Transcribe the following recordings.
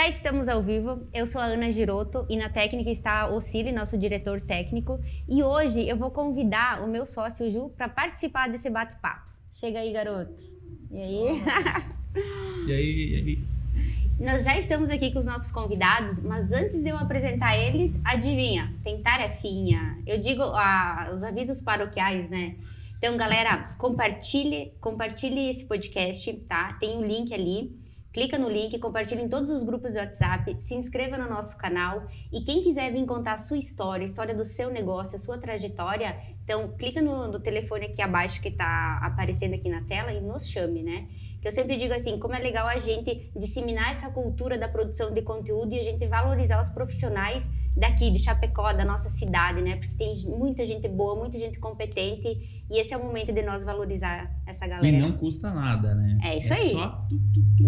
Já estamos ao vivo. Eu sou a Ana Giroto e na técnica está o Cili, nosso diretor técnico. E hoje eu vou convidar o meu sócio Ju para participar desse bate-papo. Chega aí, garoto. E aí? e aí, e aí? Nós já estamos aqui com os nossos convidados, mas antes de eu apresentar eles, adivinha, tem tarefinha. Eu digo ah, os avisos paroquiais, né? Então, galera, compartilhe, compartilhe esse podcast, tá? Tem um link ali. Clica no link, compartilhe em todos os grupos do WhatsApp, se inscreva no nosso canal e quem quiser vir contar a sua história, a história do seu negócio, a sua trajetória, então clica no, no telefone aqui abaixo que está aparecendo aqui na tela e nos chame, né? Que eu sempre digo assim, como é legal a gente disseminar essa cultura da produção de conteúdo e a gente valorizar os profissionais daqui, de Chapecó, da nossa cidade, né? Porque tem muita gente boa, muita gente competente e esse é o momento de nós valorizar essa galera. E não custa nada, né? É isso é aí. Só...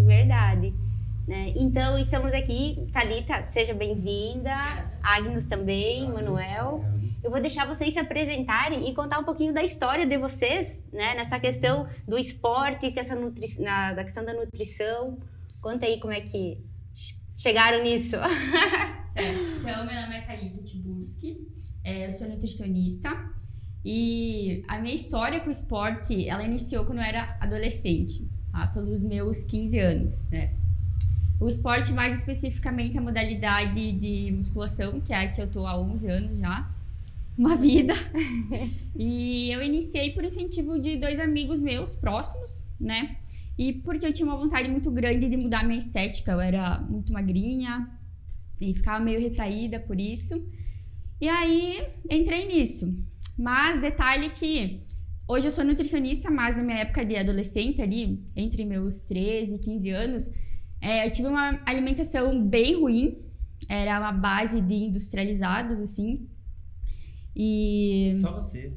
Verdade. Né? Então, estamos aqui. Thalita, seja bem-vinda. Agnes também, Manuel. Eu vou deixar vocês se apresentarem e contar um pouquinho da história de vocês, né? Nessa questão do esporte, que essa nutri... na, da questão da nutrição. Conta aí como é que chegaram nisso. Certo. Então, meu nome é Thalita Tiburski, é, eu sou nutricionista e a minha história com o esporte, ela iniciou quando eu era adolescente, tá? pelos meus 15 anos, né? O esporte, mais especificamente a modalidade de musculação, que é a que eu tô há 11 anos já, uma vida. e eu iniciei por incentivo de dois amigos meus próximos, né? E porque eu tinha uma vontade muito grande de mudar minha estética. Eu era muito magrinha e ficava meio retraída por isso. E aí entrei nisso. Mas detalhe que hoje eu sou nutricionista, mas na minha época de adolescente ali, entre meus 13 e 15 anos, é, eu tive uma alimentação bem ruim. Era uma base de industrializados, assim. E. Só você.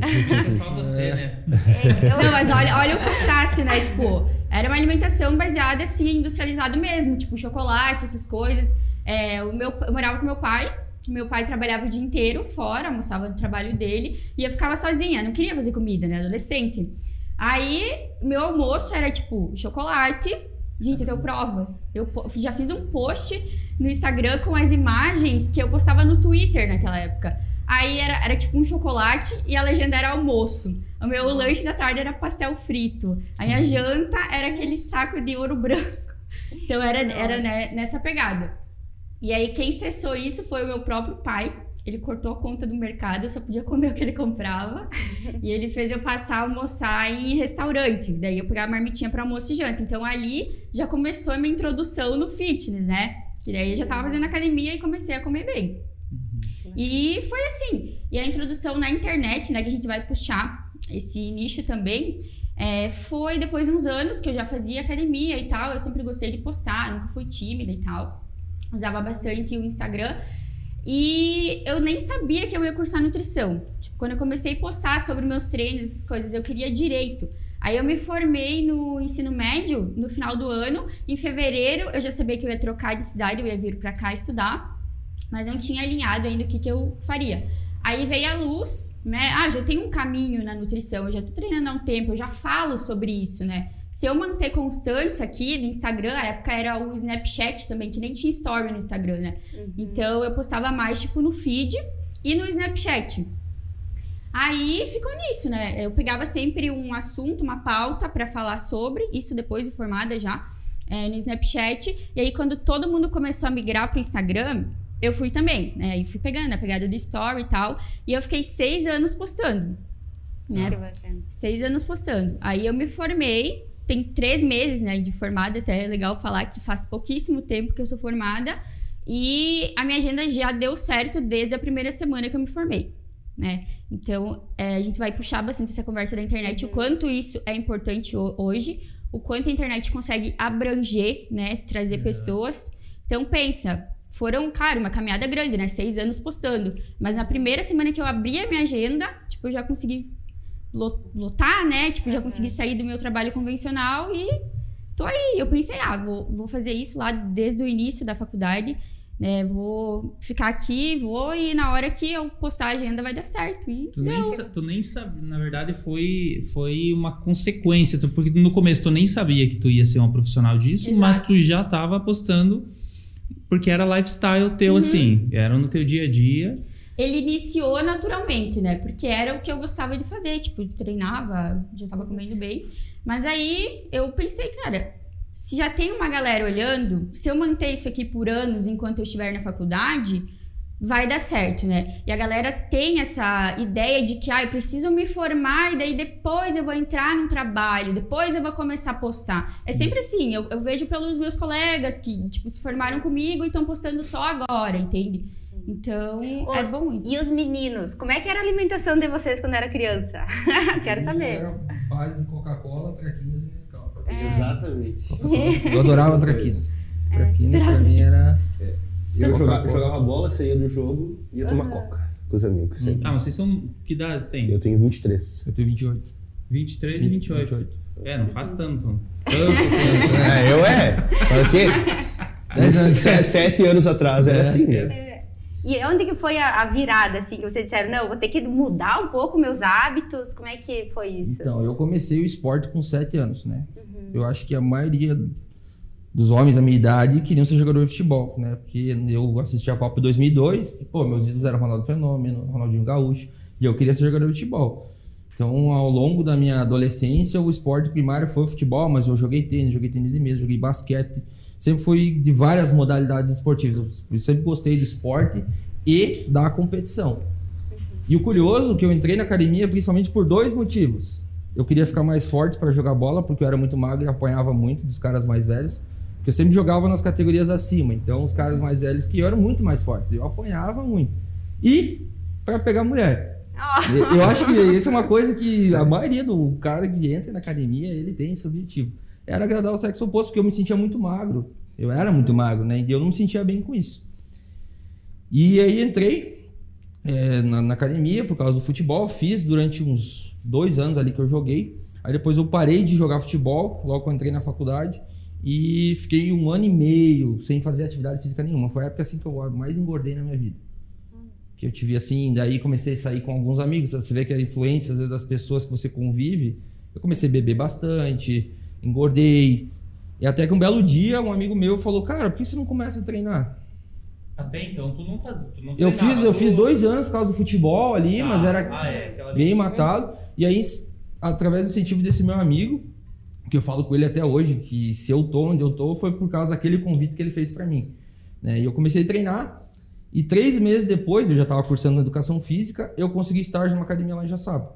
é só você, né? É, não, mas olha, olha o contraste, né? Tipo, era uma alimentação baseada assim, em industrializado mesmo, tipo chocolate, essas coisas. É, o meu, eu morava com meu pai, meu pai trabalhava o dia inteiro fora, almoçava no trabalho dele, e eu ficava sozinha, não queria fazer comida, né? Adolescente. Aí, meu almoço era tipo chocolate. Gente, eu tenho provas. Eu já fiz um post no Instagram com as imagens que eu postava no Twitter naquela época. Aí era, era tipo um chocolate e a legenda era almoço. O meu uhum. lanche da tarde era pastel frito. Aí a janta era aquele saco de ouro branco. Então era, era né, nessa pegada. E aí quem cessou isso foi o meu próprio pai. Ele cortou a conta do mercado, eu só podia comer o que ele comprava. e ele fez eu passar a almoçar em restaurante. Daí eu pegava a marmitinha para almoço e janta. Então ali já começou a minha introdução no fitness, né? Que daí eu já tava fazendo academia e comecei a comer bem. E foi assim. E a introdução na internet, né, que a gente vai puxar esse nicho também, é, foi depois de uns anos que eu já fazia academia e tal. Eu sempre gostei de postar, nunca fui tímida e tal. Usava bastante o Instagram. E eu nem sabia que eu ia cursar nutrição. Tipo, quando eu comecei a postar sobre meus treinos, essas coisas, eu queria direito. Aí eu me formei no ensino médio no final do ano. Em fevereiro eu já sabia que eu ia trocar de cidade, eu ia vir para cá estudar mas não tinha alinhado ainda o que, que eu faria. Aí veio a luz, né? Ah, já tenho um caminho na nutrição, eu já tô treinando há um tempo, eu já falo sobre isso, né? Se eu manter constância aqui no Instagram, a época era o Snapchat também, que nem tinha story no Instagram, né? Uhum. Então eu postava mais tipo no feed e no Snapchat. Aí ficou nisso, né? Eu pegava sempre um assunto, uma pauta para falar sobre, isso depois de formada já, é, no Snapchat. E aí, quando todo mundo começou a migrar pro Instagram, eu fui também, né? E fui pegando a pegada do story e tal. E eu fiquei seis anos postando. Né? Seis anos postando. Aí eu me formei, tem três meses, né, de formada, até é legal falar que faz pouquíssimo tempo que eu sou formada. E a minha agenda já deu certo desde a primeira semana que eu me formei. Né? Então, é, a gente vai puxar bastante essa conversa da internet, uhum. o quanto isso é importante hoje, o quanto a internet consegue abranger, né, trazer uhum. pessoas. Então, pensa, foram, cara, uma caminhada grande, né? Seis anos postando. Mas na primeira semana que eu abri a minha agenda, tipo, eu já consegui lotar, né? Tipo, já consegui sair do meu trabalho convencional e tô aí. Eu pensei, ah, vou, vou fazer isso lá desde o início da faculdade. né? Vou ficar aqui, vou e na hora que eu postar a agenda vai dar certo. E tu, nem, tu nem sabe, na verdade foi, foi uma consequência, porque no começo tu nem sabia que tu ia ser uma profissional disso, Exato. mas tu já estava apostando porque era lifestyle teu uhum. assim, era no teu dia a dia. Ele iniciou naturalmente, né? Porque era o que eu gostava de fazer, tipo, treinava, já tava comendo bem. Mas aí eu pensei, cara, se já tem uma galera olhando, se eu manter isso aqui por anos enquanto eu estiver na faculdade, vai dar certo, né? E a galera tem essa ideia de que, ah, eu preciso me formar e daí depois eu vou entrar num trabalho, depois eu vou começar a postar. É sempre assim, eu, eu vejo pelos meus colegas que, tipo, se formaram comigo e estão postando só agora, entende? Então, Ô, é bom isso. E os meninos, como é que era a alimentação de vocês quando era criança? Quero saber. Era base de Coca-Cola, traquinas e é. Exatamente. Eu adorava traquinas. É. Traquinas pra mim era. É. Eu jogava, jogava, bola, saía do jogo e ia tomar uhum. coca com os amigos. Sempre. Ah, vocês são. Que idade tem? Eu tenho 23. Eu tenho 28. 23 e 28. 28. É, não faz tanto. Tanto, tanto. É, eu é. Mas o quê? Sete anos atrás era assim, né? É. E onde que foi a, a, virada, assim, que vocês disseram, não, vou ter que mudar um pouco meus hábitos? Como é que foi isso? Então, eu comecei o esporte com sete anos, né? Uhum. Eu acho que a maioria dos homens da minha idade queriam ser jogador de futebol, né? Porque eu assisti a Copa 2002 e, pô, meus ídolos eram Ronaldo Fenômeno, Ronaldinho Gaúcho, e eu queria ser jogador de futebol. Então, ao longo da minha adolescência, o esporte primário foi o futebol, mas eu joguei tênis, joguei tênis de mesa, joguei basquete, sempre fui de várias modalidades esportivas. Eu sempre gostei do esporte e da competição. E o curioso é que eu entrei na academia principalmente por dois motivos. Eu queria ficar mais forte para jogar bola, porque eu era muito magro e apanhava muito dos caras mais velhos. Eu sempre jogava nas categorias acima. Então, os caras mais velhos que eu eram muito mais fortes. Eu apanhava muito. E para pegar mulher. Oh. Eu acho que isso é uma coisa que a maioria do cara que entra na academia, ele tem esse objetivo era agradar o sexo oposto, porque eu me sentia muito magro. Eu era muito magro, né? E eu não me sentia bem com isso. E aí entrei é, na, na, academia por causa do futebol. Fiz durante uns dois anos ali que eu joguei. Aí depois eu parei de jogar futebol, logo eu entrei na faculdade. E fiquei um ano e meio sem fazer atividade física nenhuma. Foi a época assim que eu mais engordei na minha vida. Que eu tive assim, daí comecei a sair com alguns amigos. Você vê que a influência, às vezes, das pessoas que você convive. Eu comecei a beber bastante, engordei. E até que um belo dia, um amigo meu falou: Cara, por que você não começa a treinar? Até então, tu não fazia. eu fiz, eu fiz dois anos por causa do futebol ali, ah, mas era ah, é, bem matado. E aí, através do incentivo desse meu amigo, que eu falo com ele até hoje, que se eu tô onde eu tô, foi por causa daquele convite que ele fez para mim. Né? E eu comecei a treinar. E três meses depois, eu já estava cursando educação física, eu consegui estar numa academia lá em Jaçaba.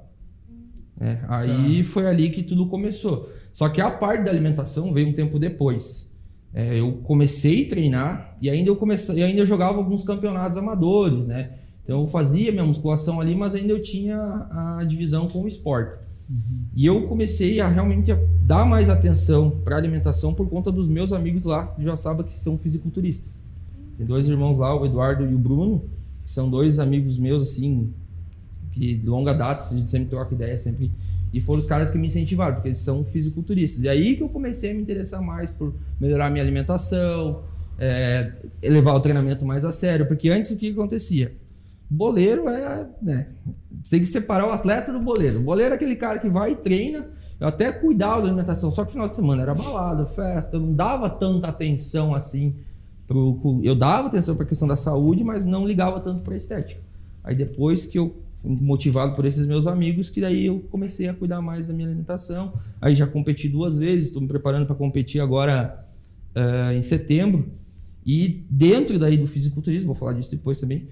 É, aí foi ali que tudo começou. Só que a parte da alimentação veio um tempo depois. É, eu comecei a treinar e ainda eu comecei, eu ainda jogava alguns campeonatos amadores, né? Então eu fazia minha musculação ali, mas ainda eu tinha a divisão com o esporte. Uhum. E eu comecei a realmente dar mais atenção para alimentação por conta dos meus amigos lá já sabem que são fisiculturistas. Tem dois irmãos lá, o Eduardo e o Bruno, que são dois amigos meus assim que de longa data, a gente sempre troca ideia, sempre. E foram os caras que me incentivaram, porque eles são fisiculturistas. E aí que eu comecei a me interessar mais por melhorar minha alimentação, é, levar o treinamento mais a sério. Porque antes o que acontecia? Boleiro é. Né, tem que separar o atleta do boleiro. O boleiro é aquele cara que vai e treina. Eu até cuidava da alimentação, só que final de semana era balada, festa, eu não dava tanta atenção assim. Pro, eu dava atenção para a questão da saúde, mas não ligava tanto para a estética. Aí depois que eu motivado por esses meus amigos, que daí eu comecei a cuidar mais da minha alimentação. Aí já competi duas vezes, estou me preparando para competir agora uh, em setembro. E dentro daí do fisiculturismo, vou falar disso depois também,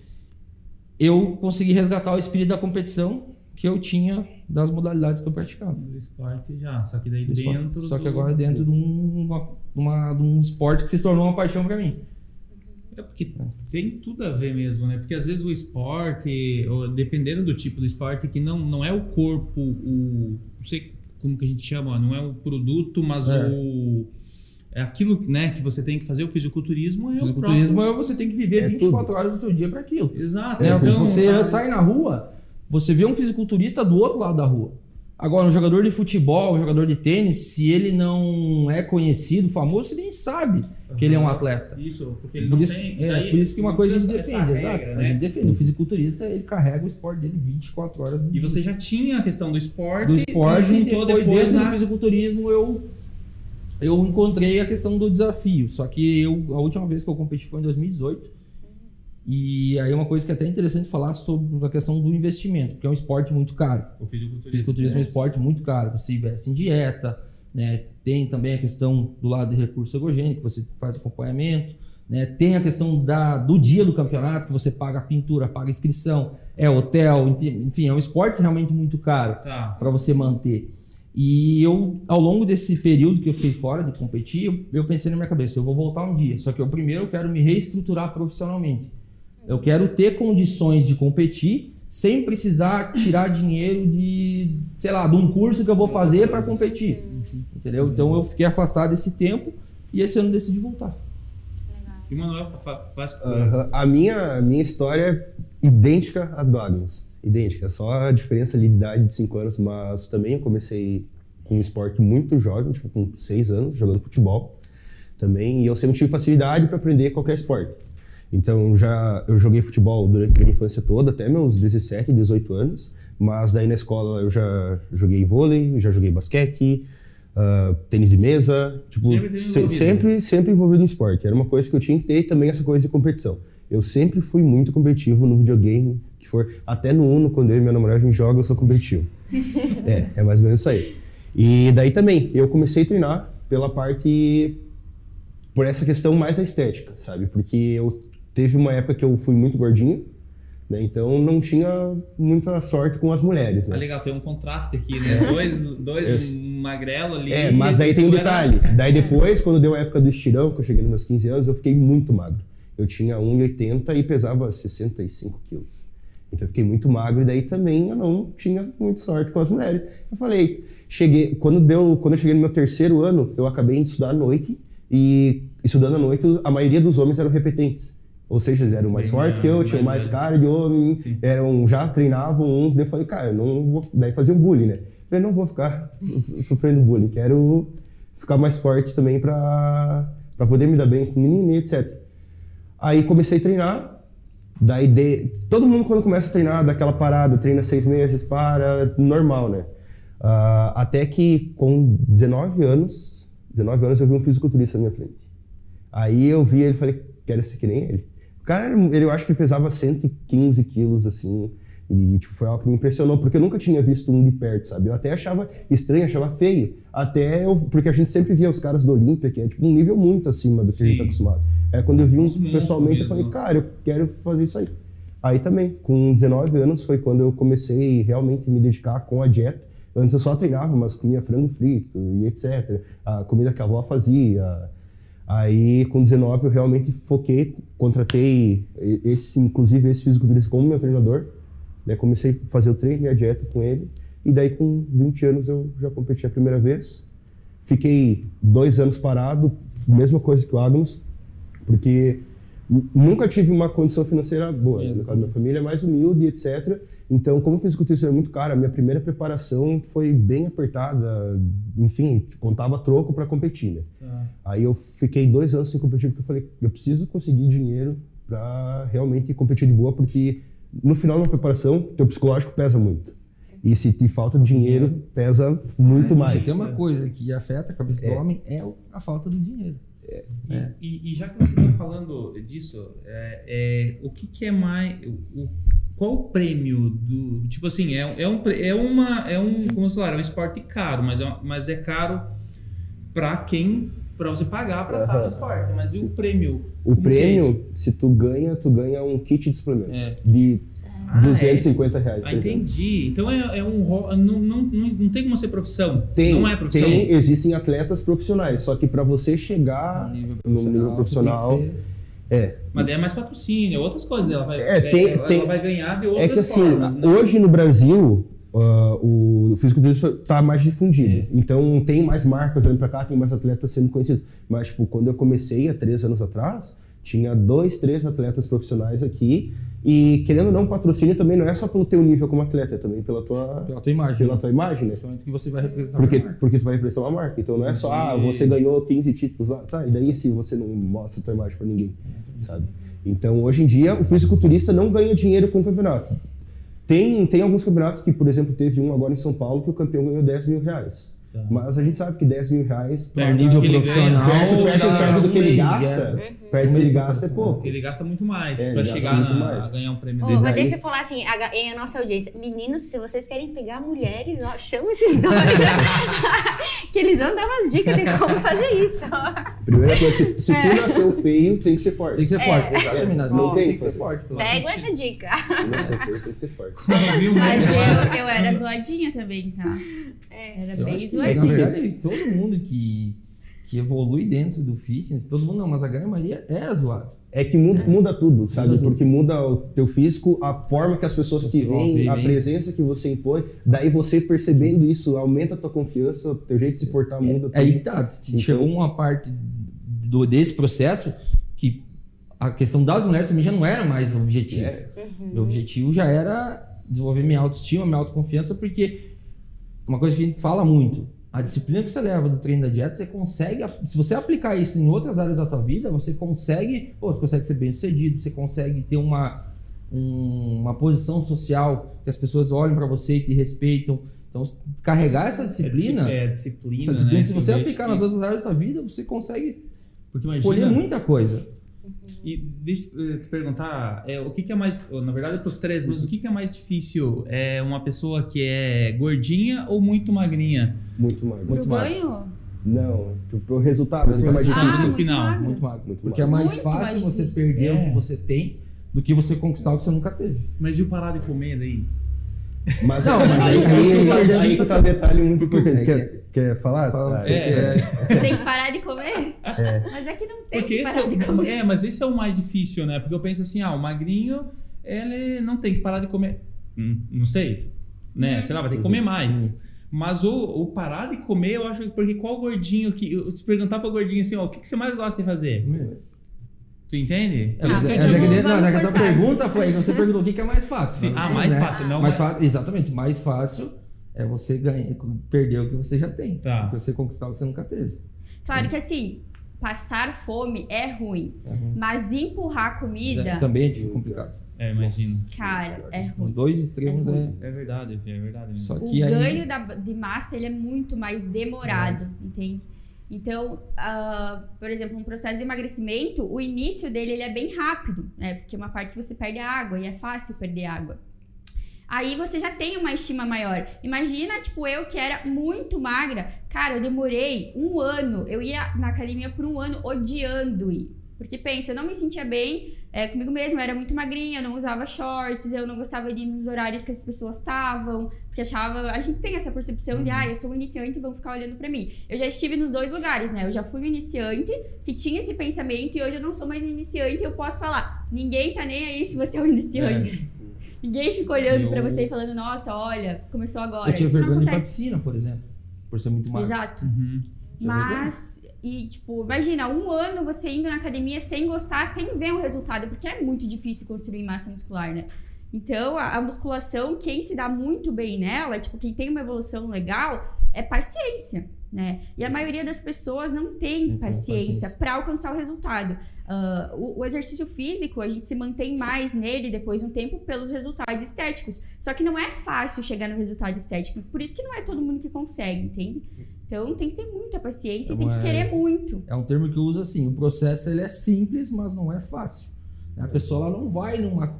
eu consegui resgatar o espírito da competição que eu tinha das modalidades que eu praticava. Do esporte já, só que daí dentro. Só que agora dentro de, um, uma, uma, de um esporte que se tornou uma paixão para mim. É porque tem tudo a ver mesmo, né? Porque às vezes o esporte, dependendo do tipo do esporte, que não, não é o corpo, o. Não sei como que a gente chama, não é o produto, mas é. o. É aquilo né, que você tem que fazer, o fisiculturismo é o fisiculturismo próprio... é você tem que viver é 24 tudo. horas do seu dia para aquilo. Exato. Né? Então, você sai na rua, você vê um fisiculturista do outro lado da rua. Agora, um jogador de futebol, um jogador de tênis, se ele não é conhecido, famoso, você nem sabe uhum. que ele é um atleta. Isso, porque ele por não isso, tem... É, por isso que uma coisa a gente defende, exato. Regra, né? A gente defende. O fisiculturista, ele carrega o esporte dele 24 horas E você já tinha a questão do esporte... Do esporte, e depois, depois dentro na... do fisiculturismo, eu, eu encontrei a questão do desafio. Só que eu, a última vez que eu competi foi em 2018. E aí uma coisa que é até interessante falar sobre a questão do investimento, porque é um esporte muito caro. O fisiculturismo, fisiculturismo é um esporte muito caro. Você investe em dieta, né? tem também a questão do lado de recurso ergogênico, você faz acompanhamento. Né? Tem a questão da, do dia do campeonato, que você paga a pintura, paga a inscrição, é hotel, enfim, é um esporte realmente muito caro tá. para você manter. E eu, ao longo desse período que eu fiquei fora de competir, eu, eu pensei na minha cabeça, eu vou voltar um dia. Só que eu primeiro eu quero me reestruturar profissionalmente. Eu quero ter condições de competir sem precisar tirar dinheiro de, sei lá, de um curso que eu vou fazer para competir. Entendeu? Então eu fiquei afastado esse tempo e esse ano decidi voltar. E Manuel, faz uhum. A minha, a minha história é idêntica à do Agnes. Idêntica, só a diferença de idade de 5 anos, mas também eu comecei com um esporte muito jovem, tipo com 6 anos, jogando futebol também, e eu sempre tive facilidade para aprender qualquer esporte. Então já eu joguei futebol durante a minha infância toda, até meus 17, 18 anos. Mas daí na escola eu já joguei vôlei, já joguei basquete, uh, tênis de mesa, tipo, sempre, se, sempre, sempre envolvido em esporte. Era uma coisa que eu tinha que ter e também essa coisa de competição. Eu sempre fui muito competitivo no videogame, for até no Uno, quando eu e minha namorada a gente joga, eu sou competitivo. é, é mais ou menos isso aí. E daí também, eu comecei a treinar pela parte por essa questão mais da estética, sabe? Porque eu Teve uma época que eu fui muito gordinho, né? Então não tinha muita sorte com as mulheres. Né? Ah, legal, tem um contraste aqui, né? dois dois magrelo ali. É, mas daí tem um detalhe. Era... Daí depois, quando deu a época do estirão, que eu cheguei nos meus 15 anos, eu fiquei muito magro. Eu tinha 1,80 e pesava 65 quilos. Então eu fiquei muito magro e daí também eu não tinha muita sorte com as mulheres. Eu falei, cheguei, quando deu, quando eu cheguei no meu terceiro ano, eu acabei de estudar à noite e estudando à noite, a maioria dos homens eram repetentes. Ou seja, eles eram mais Bem, fortes que eu, tinham mais cara de homem, eram, já treinavam uns. Daí eu falei, cara, eu não vou. Daí faziam bullying, né? Eu falei, não vou ficar sofrendo bullying, quero ficar mais forte também pra, pra poder me dar bem com menino e etc. Aí comecei a treinar, daí de, todo mundo quando começa a treinar, dá aquela parada, treina seis meses, para, normal, né? Uh, até que com 19 anos, 19 anos eu vi um fisiculturista na minha frente. Aí eu vi ele e falei, quero ser que nem ele cara, ele, eu acho que ele pesava 115 quilos, assim. E, tipo, foi algo que me impressionou, porque eu nunca tinha visto um de perto, sabe? Eu até achava estranho, achava feio. Até eu, porque a gente sempre via os caras do Olímpia, que é, tipo, um nível muito acima do que Sim. a gente tá acostumado. É, quando eu vi uns pessoalmente, eu falei, cara, eu quero fazer isso aí. Aí também, com 19 anos, foi quando eu comecei realmente a me dedicar com a dieta. Antes eu só treinava, mas comia frango frito e etc. A comida que a avó fazia, Aí, com 19, eu realmente foquei, contratei esse, inclusive esse fisiculturista como meu treinador. Comecei a fazer o treino e a dieta com ele. E daí, com 20 anos, eu já competi a primeira vez. Fiquei dois anos parado, mesma coisa que o Agnus, porque nunca tive uma condição financeira boa. Né? A minha família é mais humilde, etc. Então, como o fisiculturista é muito caro, a minha primeira preparação foi bem apertada. Enfim, contava troco para competir, né? Ah. Aí eu fiquei dois anos sem competir porque eu falei, eu preciso conseguir dinheiro para realmente competir de boa, porque no final da preparação, teu psicológico pesa muito. E se te falta dinheiro, pesa muito mais. Se tem uma coisa que afeta a cabeça é. do homem, é a falta do dinheiro. É. E, e, e, já que vocês estão falando disso, é, é, o que, que, é mais. O, qual o prêmio do. Tipo assim, é, é, um, é uma. É um. Como falar, é um esporte caro, mas é, mas é caro para quem. Para você pagar para estar no esporte. Mas e o prêmio? O é prêmio, é se tu ganha, tu ganha um kit de suplementos. É. De ah, 250 é. reais. Ah, entendi. Então é, é um. Não, não, não, não tem como ser profissão. Tem, não é profissão. Tem, existem atletas profissionais. Só que para você chegar no nível profissional, no nível profissional é. Mas daí é mais patrocínio, é outras coisas. Ela vai, é, tem, ela, tem, ela vai ganhar de outras É que assim, formas, né? hoje no Brasil, uh, o fisiculturismo está mais difundido. É. Então tem mais marcas vindo para cá, tem mais atletas sendo conhecidos. Mas, tipo, quando eu comecei há três anos atrás, Tinha dois, três atletas profissionais aqui e querendo ou não, patrocínio também não é só pelo teu nível como atleta, é também pela tua, pela tua imagem. Pela tua imagem, né? Que você vai representar porque, uma marca. Porque tu vai representar uma marca. Então não é só, ah, você ganhou 15 títulos lá, tá, e daí se você não mostra a tua imagem pra ninguém, sabe? Então hoje em dia o fisiculturista não ganha dinheiro com o campeonato. Tem, tem alguns campeonatos que, por exemplo, teve um agora em São Paulo que o campeão ganhou 10 mil reais. Tá. Mas a gente sabe que 10 mil reais para nível profissional perto, perto, perto do que ele gasta, perto do que ele gasta é pouco. Ele gasta muito mais é, para chegar na, mais. a ganhar um prêmio oh, desse. Mas deixa eu falar assim, a, em a nossa audiência, meninos, se vocês querem pegar mulheres, ó, chama esses dois, que eles vão dar umas dicas de como fazer isso. Primeira coisa, se, se tu nasceu feio, tem que ser forte. Tem que ser forte, é. exatamente. Não tem, tem que ser forte. Pego essa dica. Se nasceu feio, tem que ser forte. Mas eu, eu era zoadinha também, tá? É, era bem zoadinha. Na verdade, todo mundo que, que evolui dentro do fitness, todo mundo não, mas a grande maioria é zoado. É que muda, muda tudo, sabe? Muda Porque muda o teu físico, a forma que as pessoas te veem, a presença que você impõe. Daí você percebendo isso, aumenta a tua confiança, o teu jeito de se portar muda. É, aí tá, então, chegou uma parte do, desse processo que a questão das mulheres também já não era mais o objetivo. É. Uhum. O objetivo já era desenvolver minha autoestima, minha autoconfiança, porque uma coisa que a gente fala muito, a disciplina que você leva do treino da dieta, você consegue, se você aplicar isso em outras áreas da tua vida, você consegue, pô, você consegue ser bem sucedido, você consegue ter uma, um, uma posição social que as pessoas olhem para você e te respeitam. Então, carregar essa disciplina, é, disciplina, essa disciplina né, se você aplicar nas outras áreas da tua vida, você consegue imagina, colher muita coisa. E deixa eu te perguntar, é, o que, que é mais, na verdade é para os três, mas o que, que é mais difícil? É uma pessoa que é gordinha ou muito magrinha? Muito magra. Muito magra. Não, pro resultado, pro mais difícil. Ah, no final. Magro. Muito magro. Muito Porque magro. é mais muito fácil mais você perder é. o que você tem do que você conquistar o que você nunca teve. Mas e o parar de comer daí? Mas, não, mas aí, aí, aí, aí que tá um detalhe muito importante. Quer, quer falar? Fala, ah, é, Tem que parar de comer? É. Mas é que não tem Porque que parar é, de comer. É, mas esse é o mais difícil, né? Porque eu penso assim, ah, o magrinho, ele não tem que parar de comer. Hum, não sei, né? Hum. Sei lá, vai ter que comer mais. Hum. Mas o, o, parar de comer, eu acho que porque qual gordinho que. Se perguntar para o gordinho assim, ó, o que, que você mais gosta de fazer? Hum. Tu entende? É, mas, é, é, é, não, a tua pergunta foi, você perguntou o que, que é mais fácil. Sim, ah, mais né? fácil, não mais fácil. Exatamente, mais fácil é você ganhar, perder o que você já tem. Tá. Você conquistar o que você nunca teve. Claro que assim, passar fome é ruim, é ruim. mas empurrar comida... É, também é complicado. É, imagino. Cara, é ruim. Os dois extremos é... É, é verdade, é verdade. Mesmo. Só que o aí... ganho da, de massa, ele é muito mais demorado, é. entende? Então, uh, por exemplo, um processo de emagrecimento, o início dele ele é bem rápido, né? Porque uma parte você perde água e é fácil perder água. Aí você já tem uma estima maior. Imagina, tipo, eu que era muito magra. Cara, eu demorei um ano. Eu ia na academia por um ano odiando ir. Porque pensa, eu não me sentia bem é, comigo mesma, eu era muito magrinha, eu não usava shorts, eu não gostava de ir nos horários que as pessoas estavam, porque achava. A gente tem essa percepção uhum. de, ah, eu sou um iniciante e vão ficar olhando para mim. Eu já estive nos dois lugares, né? Eu já fui um iniciante que tinha esse pensamento e hoje eu não sou mais um iniciante e eu posso falar, ninguém tá nem aí se você é um iniciante. É. Ninguém fica olhando eu... para você e falando, nossa, olha, começou agora. Eu tinha vergonha de piscina, por exemplo, por ser muito magro. Exato. Uhum. Mas e, tipo, imagina, um ano você indo na academia sem gostar, sem ver um resultado, porque é muito difícil construir massa muscular, né? Então, a, a musculação, quem se dá muito bem nela, tipo, quem tem uma evolução legal, é paciência, né? E a maioria das pessoas não tem paciência para alcançar o resultado. Uh, o, o, exercício físico, a gente se mantém mais nele depois de um tempo pelos resultados estéticos. Só que não é fácil chegar no resultado estético. Por isso que não é todo mundo que consegue, entende? Então tem que ter muita paciência, então, tem que é, querer muito. É um termo que eu uso assim, o processo ele é simples, mas não é fácil. A pessoa ela não vai numa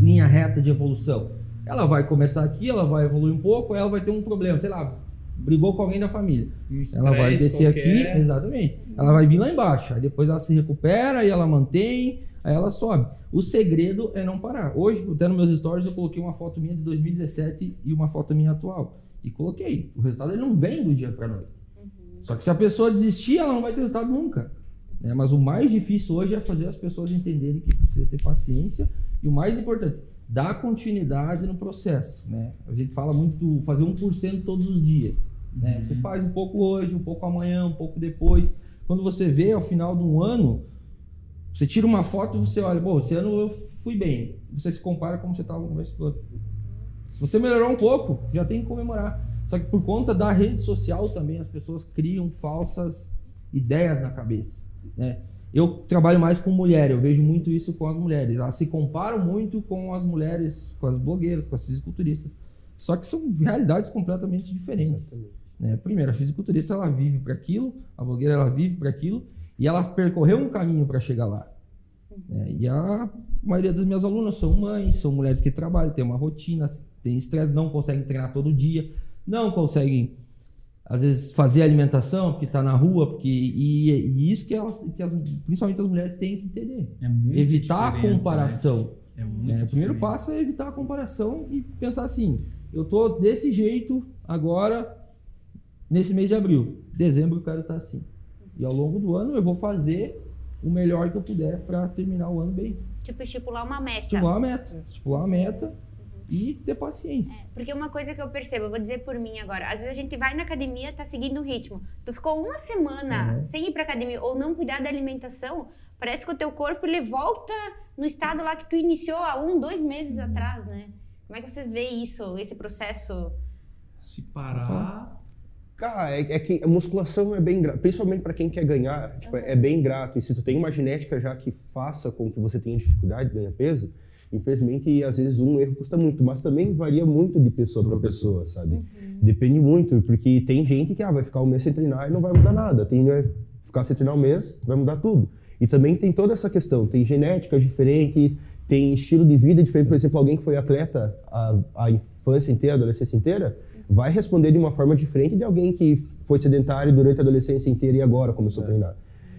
linha reta de evolução. Ela vai começar aqui, ela vai evoluir um pouco, ela vai ter um problema, sei lá, brigou com alguém da família. Um ela vai descer qualquer. aqui, exatamente. Ela vai vir lá embaixo, aí depois ela se recupera e ela mantém, aí ela sobe. O segredo é não parar. Hoje, até nos meus stories, eu coloquei uma foto minha de 2017 e uma foto minha atual. E coloquei. O resultado ele não vem do dia para noite. Uhum. Só que se a pessoa desistir, ela não vai ter resultado nunca. Né? Mas o mais difícil hoje é fazer as pessoas entenderem que precisa ter paciência e o mais importante, dar continuidade no processo. Né? A gente fala muito do fazer 1% todos os dias. Né? Uhum. Você faz um pouco hoje, um pouco amanhã, um pouco depois. Quando você vê ao final de um ano, Você tira uma foto e você olha, bom, esse ano eu fui bem. Você se compara como você estava no começo do ano. Se você melhorou um pouco, já tem que comemorar. Só que por conta da rede social também, as pessoas criam falsas ideias na cabeça. Né? Eu trabalho mais com mulher, eu vejo muito isso com as mulheres. Elas se comparam muito com as mulheres, com as blogueiras, com as fisiculturistas. Só que são realidades completamente diferentes. Né? Primeiro, a fisiculturista ela vive para aquilo, a blogueira ela vive para aquilo e ela percorreu um caminho para chegar lá. Né? E a maioria das minhas alunas são mães, são mulheres que trabalham, têm uma rotina, têm estresse, não conseguem treinar todo dia, não conseguem às vezes fazer alimentação porque está na rua, porque e, e, isso que elas, que as, principalmente as mulheres têm que entender, é evitar a comparação. Né? É, é o primeiro passo é evitar a comparação e pensar assim: eu tô desse jeito agora nesse mês de abril, dezembro eu quero estar assim. E ao longo do ano eu vou fazer o melhor que eu puder para terminar o ano bem. Tipo, estipular uma meta. Estipular uma meta. Estipular uma meta e ter paciência. É, porque uma coisa que eu percebo, eu vou dizer por mim agora, às vezes a gente vai na academia, tá seguindo o ritmo. Tu ficou uma semana uhum. sem ir pra academia ou não cuidar da alimentação, parece que o teu corpo ele volta no estado lá que tu iniciou há um, dois meses uhum. atrás, né? Como é que vocês veem isso, esse processo? Se parar Cara, é, é, que a musculação é bem grata, principalmente para quem quer ganhar, tipo, é, é bem grato. E se tu tem uma genética já que faça com que você tenha dificuldade de ganhar peso, infelizmente, às vezes um erro custa muito, mas também varia muito de pessoa para pessoa, sabe? Uhum. Depende muito, porque tem gente que ah, vai ficar um mês sem treinar e não vai mudar nada. Tem vai ficar sem treinar um mês, vai mudar tudo. E também tem toda essa questão, tem genéticas diferentes, tem estilo de vida diferente. Por exemplo, alguém que foi atleta a, a infância inteira, a adolescência inteira, vai responder de uma forma diferente de alguém que foi sedentário durante a adolescência inteira e agora começou é. a treinar.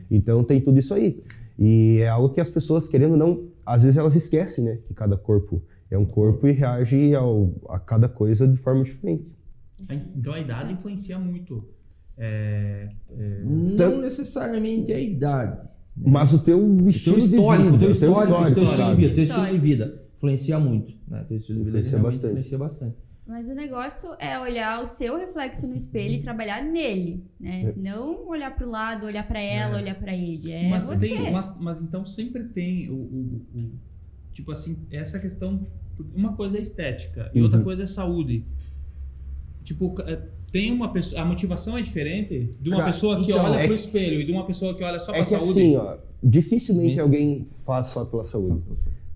Então tem tudo isso aí. E é algo que as pessoas, querendo ou não, às vezes elas esquecem, né? Que cada corpo é um corpo e reage ao, a cada coisa de forma diferente. Então a idade influencia muito. É, é... Não necessariamente a idade. Né? Mas o teu estilo o teu histórico, de vida, o teu histórico, o teu estilo de vida, teu estilo de vida influencia muito, né? Teu estilo de vida influencia bastante. influencia bastante. Mas o negócio é olhar o seu reflexo no espelho e trabalhar nele, né? É. Não olhar para o lado, olhar para ela, é. olhar para ele. É mas, você. Tem, mas, mas, então sempre tem o, o, o, tipo assim essa questão. Uma coisa é estética e uhum. outra coisa é saúde. Tipo é, tem uma pessoa, a motivação é diferente de uma Cara, pessoa que então, olha é pro espelho e de uma pessoa que olha só é para saúde. Assim, ó, dificilmente alguém faz só pela saúde.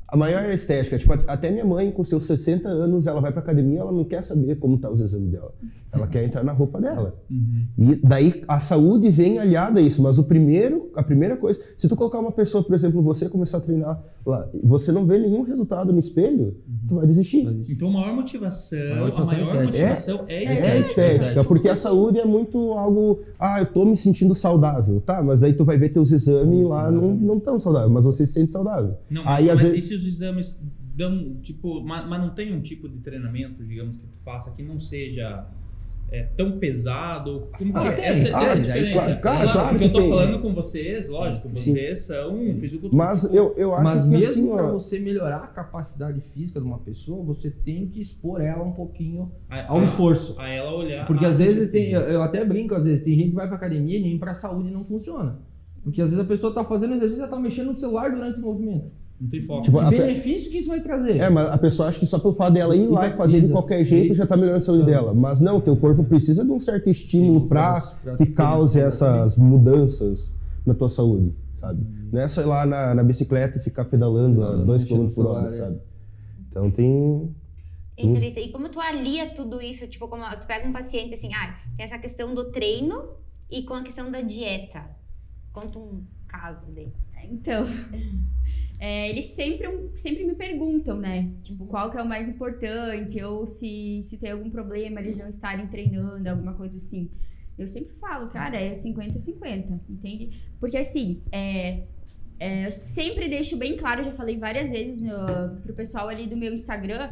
A maior estética, tipo, até minha mãe, com seus 60 anos, ela vai pra academia, ela não quer saber como tá os exames dela. Ela quer entrar na roupa dela. Uhum. E daí a saúde vem aliada a isso, mas o primeiro, a primeira coisa, se tu colocar uma pessoa, por exemplo, você começar a treinar lá, você não vê nenhum resultado no espelho, tu vai desistir. Então a maior motivação, a maior, motivação, a maior motivação é, é, estética. É estética, porque a saúde é muito algo, ah, eu tô me sentindo saudável, tá? Mas aí tu vai ver teus exames lá não, não tão saudável, mas você se sente saudável. Não, aí, mas, às vezes... os exames dão, tipo, mas, mas não tem um tipo de treinamento, digamos, que tu faça que não seja é, tão pesado? Como ah, que é? Essa, ah, é a diferença. Claro, claro, claro porque eu tô tem. falando com vocês, lógico, vocês Sim. são fisiculturistas. Mas eu, eu acho Mas que mesmo assim, para você melhorar a capacidade física de uma pessoa, você tem que expor ela um pouquinho a, ao a, esforço. A ela olhar. Porque às vezes tem, eu, eu, até brinco, às vezes tem gente que vai pra academia e nem pra saúde não funciona. Porque às vezes a pessoa tá fazendo exercício e tá mexendo no celular durante o movimento. Não tem foco. Tipo, que benefício que isso vai trazer? É, mas a pessoa acha que só pelo fato dela ir lá e fazer de qualquer jeito já está melhorando a saúde dela. Mas não, teu corpo precisa de um certo estímulo para que cause essas mudanças na tua saúde, sabe? Hum. Não é só ir lá na, na bicicleta e ficar pedalando a 2 km por hora, é. sabe? Então tem. E como tu alia tudo isso? Tipo, como tu pega um paciente assim, ah, tem essa questão do treino e com a questão da dieta. Conta um caso dele. Então. É, eles sempre, sempre me perguntam, né? Tipo, qual que é o mais importante, ou se, se tem algum problema eles não estarem treinando, alguma coisa assim. Eu sempre falo, cara, é 50-50, entende? Porque assim, é, é, eu sempre deixo bem claro, já falei várias vezes no, pro pessoal ali do meu Instagram,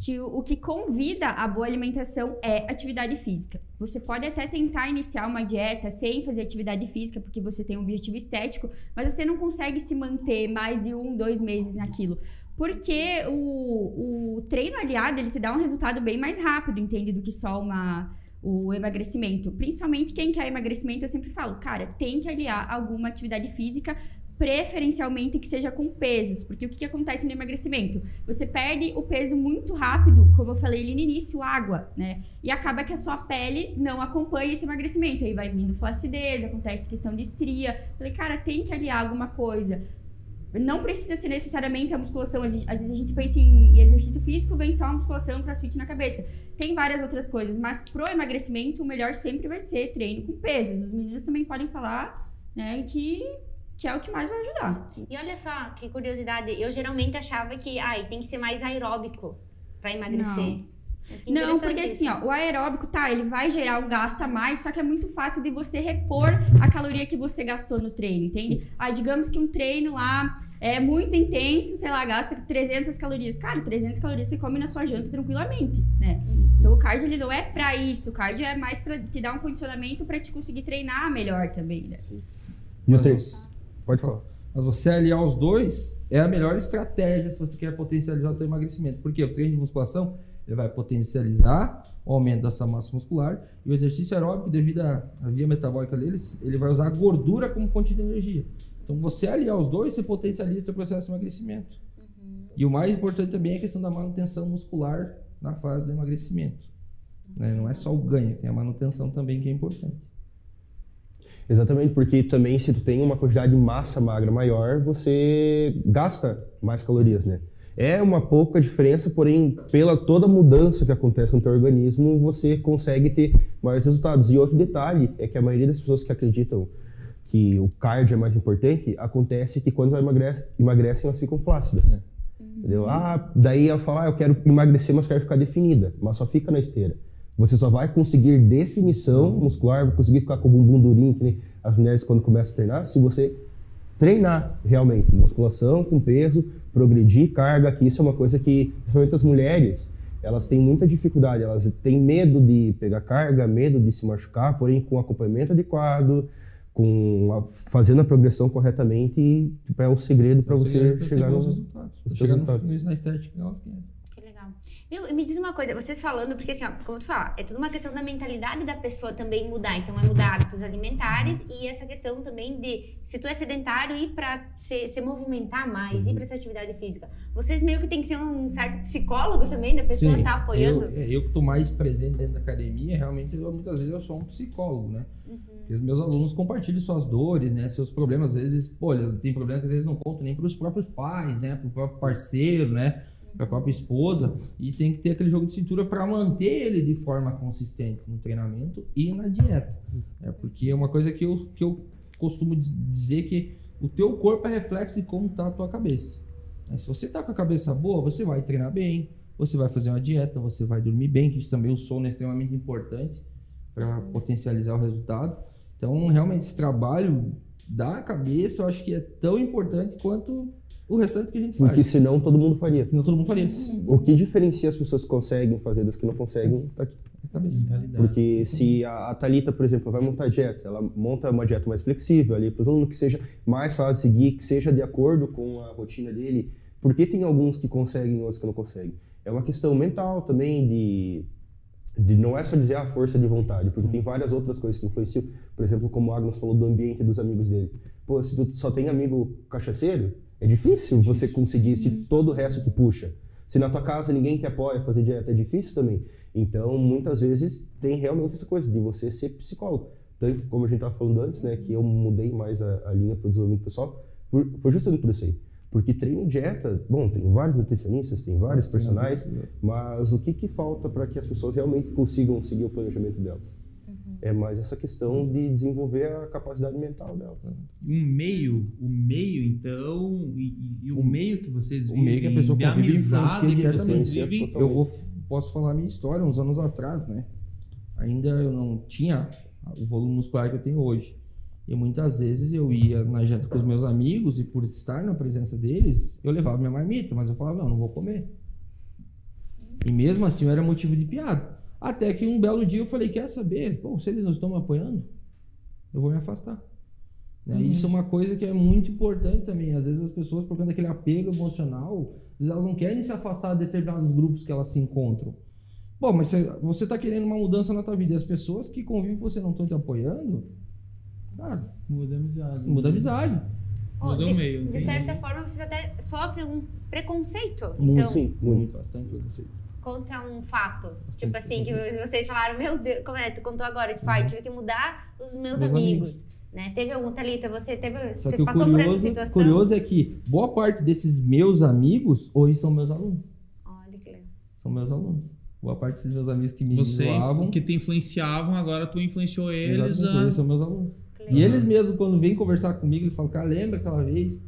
que o, que convida a boa alimentação é atividade física. Você pode até tentar iniciar uma dieta sem fazer atividade física, porque você tem um objetivo estético, mas você não consegue se manter mais de um, dois meses naquilo. Porque o, o treino aliado, ele te dá um resultado bem mais rápido, entende? Do que só uma, o emagrecimento. Principalmente quem quer emagrecimento, eu sempre falo, cara, tem que aliar alguma atividade física preferencialmente que seja com pesos, porque o que, que, acontece no emagrecimento? Você perde o peso muito rápido, como eu falei ali no início, água, né? E acaba que a sua pele não acompanha esse emagrecimento, aí vai vindo flacidez, acontece questão de estria. Falei, cara, tem que aliar alguma coisa. Não precisa ser necessariamente a musculação. Às vezes a gente pensa em exercício físico, vem só a musculação, crossfit na cabeça. Tem várias outras coisas, mas pro emagrecimento, o melhor sempre vai ser treino com pesos. Os meninos também podem falar, né, que, que é o que mais vai ajudar. E olha só, que curiosidade. Eu geralmente achava que, ai, tem que ser mais aeróbico para emagrecer. Não. Não, porque assim, ó, o aeróbico, tá, ele vai gerar um gasto a mais, só que é muito fácil de você repor a caloria que você gastou no treino, entende? Aí, digamos que um treino lá é muito intenso, sei lá, gasta 300 calorias. Cara, 300 calorias você come na sua janta tranquilamente, né? Então, o cardio, ele não é pra isso. O cardio é mais pra te dar um condicionamento pra te conseguir treinar melhor também, né? E o terceiro? Pode falar. Mas você aliar os dois é a melhor estratégia se você quer potencializar o seu emagrecimento. Porque o treino de musculação ele vai potencializar o aumento da sua massa muscular e o exercício aeróbico, devido à, via metabólica deles, ele vai usar a gordura como fonte de energia. Então, você aliar os dois, você potencializa o processo de emagrecimento. Uhum. E o mais importante também é a questão da manutenção muscular na fase do emagrecimento. Né? Não é só o ganho, tem a manutenção também que é importante. Exatamente, porque também se tu tem uma quantidade de massa magra maior, você gasta mais calorias, né? É uma pouca diferença, porém, pela toda mudança que acontece no teu organismo, você consegue ter maiores resultados. E outro detalhe é que a maioria das pessoas que acreditam que o cardio é mais importante, acontece que quando elas emagrecem, emagrecem elas ficam flácidas. É. Entendeu? Ah, daí ela fala, ah, eu quero emagrecer, mas quero ficar definida. Mas só fica na esteira. Você só vai conseguir definição muscular, vai conseguir ficar com o bumbum durinho, que nem as mulheres quando começam a treinar, se você treinar realmente, musculação com peso, progredir carga, que isso é uma coisa que, principalmente as mulheres, elas têm muita dificuldade, elas têm medo de pegar carga, medo de se machucar, porém com acompanhamento adequado, com a, fazendo a progressão corretamente, tipo, é o segredo para você chegar nos resultados. Chegar no, na estética que elas querem. Meu, me diz uma coisa, vocês falando, porque assim, ó, como tu fala, é tudo uma questão da mentalidade da pessoa também mudar. Então, é mudar hábitos alimentares e essa questão também de, se tu é sedentário, ir pra se, se movimentar mais, ir pra essa atividade física. Vocês meio que tem que ser um certo psicólogo também, da pessoa Sim, tá apoiando. Eu, é, eu que tô mais presente dentro da academia, realmente, eu, muitas vezes eu sou um psicólogo, né? Uhum. Porque os meus alunos compartilham suas dores, né? Seus problemas, às vezes, pô, eles têm problemas que às vezes não contam nem pros próprios pais, né? Pro próprio parceiro, né? Para a própria esposa e tem que ter aquele jogo de cintura para manter ele de forma consistente no treinamento e na dieta. É porque é uma coisa que eu, que eu costumo dizer que o teu corpo é reflexo de como está a tua cabeça. Mas se você está com a cabeça boa, você vai treinar bem, você vai fazer uma dieta, você vai dormir bem, que isso também o sono é extremamente importante para potencializar o resultado. Então, realmente, esse trabalho da cabeça eu acho que é tão importante quanto o restante que a gente faz. Porque senão todo mundo faria. Senão todo mundo faria. O que diferencia as pessoas que conseguem fazer das que não conseguem tá aqui. Porque se a, a Thalita, por exemplo, vai montar dieta, ela monta uma dieta mais flexível ali para o aluno que seja mais fácil de seguir, que seja de acordo com a rotina dele. Porque tem alguns que conseguem e outros que não conseguem. É uma questão mental também de de não é só dizer a força de vontade, porque tem várias outras coisas que influenciam. Por exemplo, como o Agnes falou do ambiente dos amigos dele. Pô, se tu só tem amigo cachaceiro, é difícil você conseguir se uhum. todo o resto te puxa. Se na tua casa ninguém te apoia a fazer dieta, é difícil também. Então, muitas vezes tem realmente essa coisa de você ser psicólogo. Tanto como a gente estava falando antes, né, que eu mudei mais a, a linha para o desenvolvimento pessoal, por, foi justamente por isso aí. Porque treino dieta, bom, tem vários nutricionistas, tem vários personagens, mas o que, que falta para que as pessoas realmente consigam seguir o planejamento delas? É mais essa questão de desenvolver a capacidade mental dela. Um meio, o meio então, e, e o meio que vocês vivem, o meio que a pessoa convive influencia diretamente. Vivem, eu vou, posso falar a minha história, uns anos atrás, né? Ainda eu não tinha o volume muscular que eu tenho hoje. E muitas vezes eu ia na janta com os meus amigos e por estar na presença deles, eu levava minha marmita, mas eu falava, não, não vou comer. E mesmo assim eu era motivo de piada. Até que um belo dia eu falei, quer saber? Bom, se eles não estão me apoiando, eu vou me afastar. Né? Uhum. Isso é uma coisa que é muito importante também. Às vezes as pessoas, por conta daquele apego emocional, às vezes elas não querem se afastar de determinados grupos que elas se encontram. Bom, mas você está querendo uma mudança na tua vida e as pessoas que convivem com você não estão te apoiando, cara, muda a amizade. Muda a amizade. Mudou de, meio. De certa forma, vocês até sofrem um preconceito. Muito, Então, Sim, muito. bastante preconceito. Conta um fato. Tipo assim, que vocês falaram, meu Deus, como é? Tu contou agora, tipo, ai, tive que mudar os meus, Meus amigos. amigos. Né? Teve algum, Thalita, você teve. Só você passou por essa curioso, situação? curioso é que boa parte desses meus amigos hoje são meus alunos. Olha que legal. São meus alunos. Boa parte desses meus amigos que me Você zoavam. que te influenciavam, agora tu influenciou eles a... eles são meus alunos. E eles mesmos, quando vêm conversar comigo, eles falam, cara, lembra aquela vez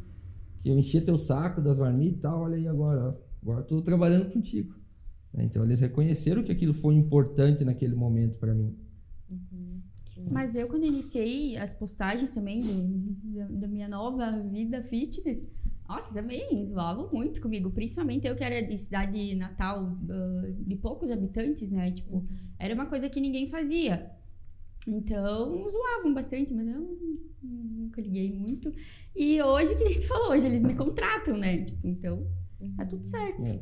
que eu enchia teu saco das marmitas e tal? Olha aí agora, ó. Agora eu tô trabalhando contigo. Né? Então eles reconheceram que aquilo foi importante naquele momento para mim. Mas eu, quando iniciei as postagens também do- da, da minha nova vida fitness, nossa, também zoavam muito comigo. Principalmente eu que era de cidade natal ah, de poucos habitantes, né? Tipo, era uma coisa que ninguém fazia. Então, zoavam bastante, mas eu nunca liguei muito. E hoje, que nem tu falou, hoje eles me contratam, né? Tipo, então, tá tudo certo. É.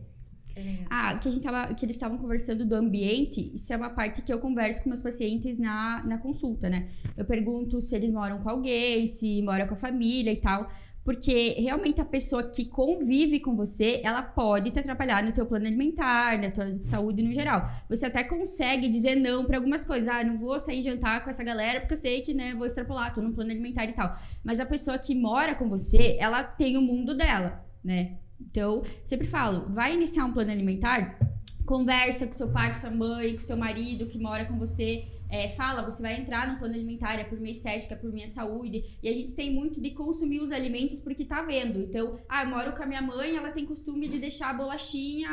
Legal. Ah, que, a gente tava, que eles estavam conversando do ambiente, isso é uma parte que eu converso com meus pacientes na, na consulta, né? Eu pergunto se eles moram com alguém, se moram com a família e tal. Porque realmente a pessoa que convive com você, ela pode te atrapalhar no teu plano alimentar, na tua saúde no geral. Você até consegue dizer não para algumas coisas. Ah, não vou sair jantar com essa galera porque eu sei que, né, vou extrapolar, tô no plano alimentar e tal. Mas a pessoa que mora com você, ela tem o mundo dela, né? Então, sempre falo, vai iniciar um plano alimentar, conversa com seu pai, com sua mãe, com seu marido que mora com você, é, fala, você vai entrar no plano alimentar, é por minha estética, é por minha saúde. E a gente tem muito de consumir os alimentos porque tá vendo. Então, ah, eu moro com a minha mãe, ela tem costume de deixar a bolachinha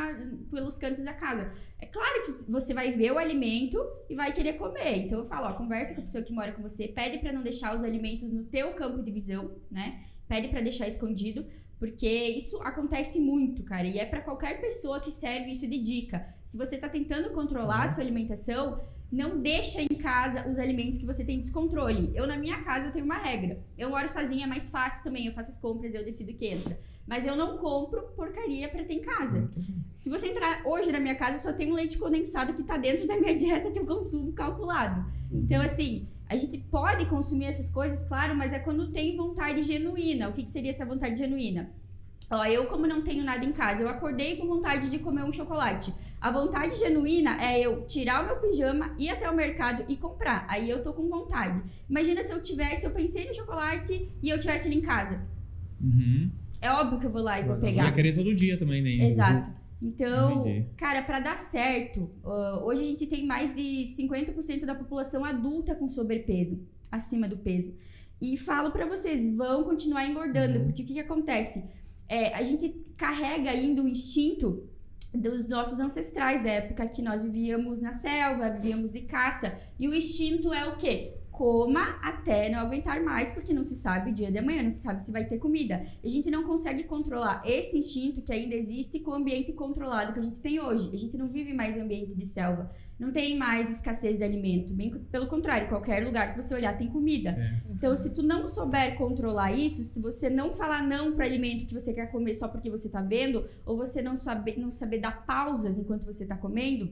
pelos cantos da casa. É claro que você vai ver o alimento e vai querer comer. Então eu falo, ó, conversa com a pessoa que mora com você, pede para não deixar os alimentos no teu campo de visão, né? Pede para deixar escondido, porque isso acontece muito, cara, e é para qualquer pessoa que serve isso de dica. Se você tá tentando controlar a sua alimentação, não deixa em casa os alimentos que você tem descontrole. Eu, na minha casa, eu tenho uma regra. Eu moro sozinha, é mais fácil também. Eu faço as compras, eu decido o que entra. Mas eu não compro porcaria pra ter em casa. Se você entrar hoje na minha casa, só tem um leite condensado que tá dentro da minha dieta que eu consumo calculado. Então, assim, a gente pode consumir essas coisas, claro, mas é quando tem vontade genuína. O que, que seria essa vontade genuína? Ó, eu, como não tenho nada em casa, eu acordei com vontade de comer um chocolate. A vontade genuína é eu tirar o meu pijama, ir até o mercado e comprar. Aí eu tô com vontade. Imagina se eu tivesse, eu pensei no chocolate e eu tivesse ele em casa. Uhum. É óbvio que eu vou lá e vou pegar. querer todo dia também, né? Exato. Então, Entendi. cara, pra dar certo, ah, hoje a gente tem mais de 50% da população adulta com sobrepeso, acima do peso. E falo pra vocês, vão continuar engordando, Uhum. porque o que, que acontece? É, a gente carrega ainda o instinto dos nossos ancestrais, da época que nós vivíamos na selva, vivíamos de caça. E o instinto é o quê? Coma até não aguentar mais, porque não se sabe o dia de amanhã, não se sabe se vai ter comida. E a gente não consegue controlar esse instinto que ainda existe com o ambiente controlado que a gente tem hoje. A gente não vive mais em ambiente de selva. Não tem mais escassez de alimento. Bem pelo contrário, qualquer lugar que você olhar tem comida. É. Então, se tu não souber controlar isso, se você não falar não para alimento que você quer comer só porque você tá vendo, ou você não saber, não saber dar pausas enquanto você tá comendo,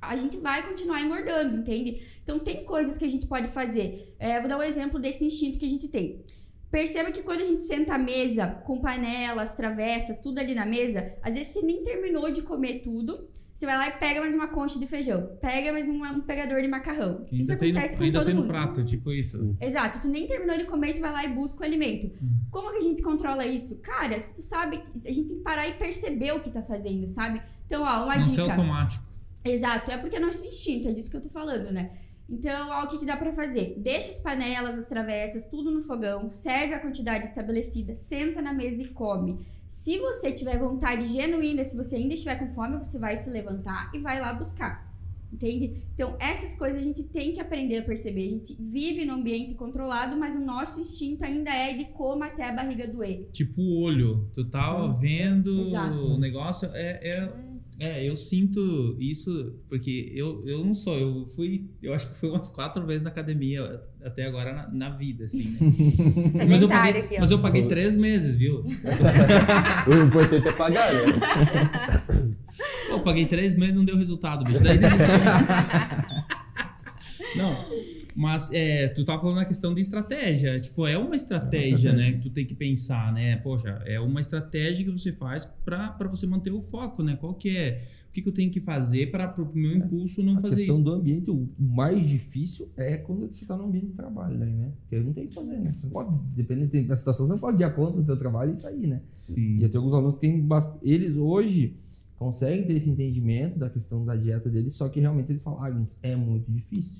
a gente vai continuar engordando, entende? Então tem coisas que a gente pode fazer. É, vou dar um exemplo desse instinto que a gente tem. Perceba que quando a gente senta à mesa com panelas, travessas, tudo ali na mesa, às vezes você nem terminou de comer tudo. Você vai lá e pega mais uma concha de feijão, pega mais um, um pegador de macarrão. Que Isso ainda tem no, acontece com ainda todo tem no mundo. prato, tipo isso. Exato, tu nem terminou de comer, tu vai lá e busca o alimento. Uhum. Como que a gente controla isso? Cara, se tu sabe, que- a gente tem que parar e perceber o que tá fazendo, sabe? Então, ó, uma Não ser dica. automático. Exato, é porque é nosso instinto, é disso que eu tô falando, né? Então, ó, o que, que dá pra fazer? Deixa as panelas, as travessas, tudo no fogão, serve a quantidade estabelecida, senta na mesa e come. Se você tiver vontade genuína, se você ainda estiver com fome, você vai se levantar e vai lá buscar. Entende? Então, essas coisas a gente tem que aprender a perceber. A gente vive num ambiente controlado, mas o nosso instinto ainda é de coma até a barriga doer. Tipo o olho. Tu tá vendo Exato. o negócio. É, é, é, eu sinto isso, porque eu, eu não sou. Eu fui, eu acho que fui umas quatro vezes na academia até agora na, na vida, assim, né? Mas eu, paguei, aqui, mas eu paguei três meses, viu? O importante é pagar, né? Pô, eu paguei três meses e não deu resultado, bicho. Daí desisti. Não, Mas é, tu tava falando a questão de estratégia. Tipo, é uma estratégia, né? Que tu tem que pensar, né? Poxa, é uma estratégia que você faz para você manter o foco, né? Qual que é? O que, que eu tenho que fazer para o meu impulso não a fazer questão isso? do ambiente, o mais difícil é quando você está no ambiente de trabalho, né? Porque não tem o que fazer, né? Você pode, dependendo da situação, você não pode dar conta do seu trabalho e sair, né? Sim. E eu tenho alguns alunos que têm bast... eles hoje conseguem ter esse entendimento da questão da dieta deles, só que realmente eles falam, ah, é muito difícil.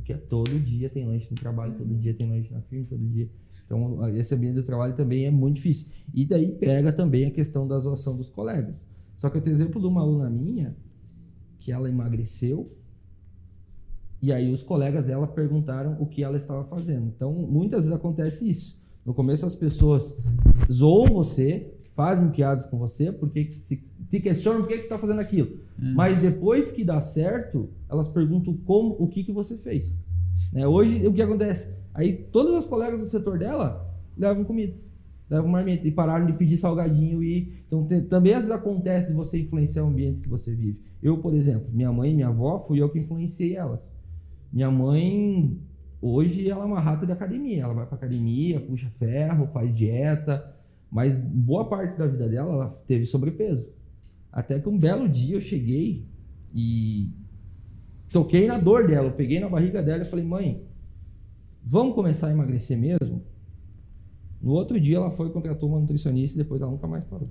Porque todo dia tem lanche no trabalho, todo dia tem lanche na firma, todo dia. Então, esse ambiente do trabalho também é muito difícil. E daí pega também a questão da zoação dos colegas. Só que eu tenho exemplo de uma aluna minha que ela emagreceu e aí os colegas dela perguntaram o que ela estava fazendo. Então, muitas vezes acontece isso. No começo as pessoas zoam você, fazem piadas com você, porque se te questionam por que você está fazendo aquilo. Uhum. Mas depois que dá certo, elas perguntam como, o que, que você fez. Né? Hoje, o que acontece? Aí todas as colegas do setor dela levam comida, levam marmita e pararam de pedir salgadinho e então te, também às vezes acontece de você influenciar o ambiente que você vive. Eu, por exemplo, minha mãe e minha avó, fui eu que influenciei elas. Minha mãe hoje ela é uma rata de academia, ela vai para academia, puxa ferro, faz dieta, mas boa parte da vida dela ela teve sobrepeso. Até que um belo dia eu cheguei e toquei na dor dela, eu peguei na barriga dela e falei: "Mãe, vamos começar a emagrecer mesmo?" No outro dia ela foi contratou uma nutricionista e depois ela nunca mais parou.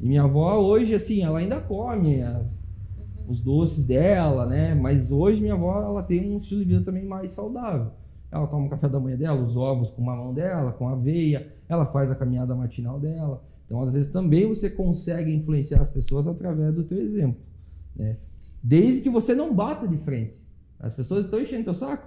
E minha avó hoje assim, ela ainda come as, os doces dela, né? Mas hoje minha avó ela tem um estilo de vida também mais saudável. Ela toma o café da manhã dela, os ovos com mamão dela, com aveia, ela faz a caminhada matinal dela. Então, às vezes, também você consegue influenciar as pessoas através do teu exemplo. Né? Desde que você não bata de frente. As pessoas estão enchendo teu saco,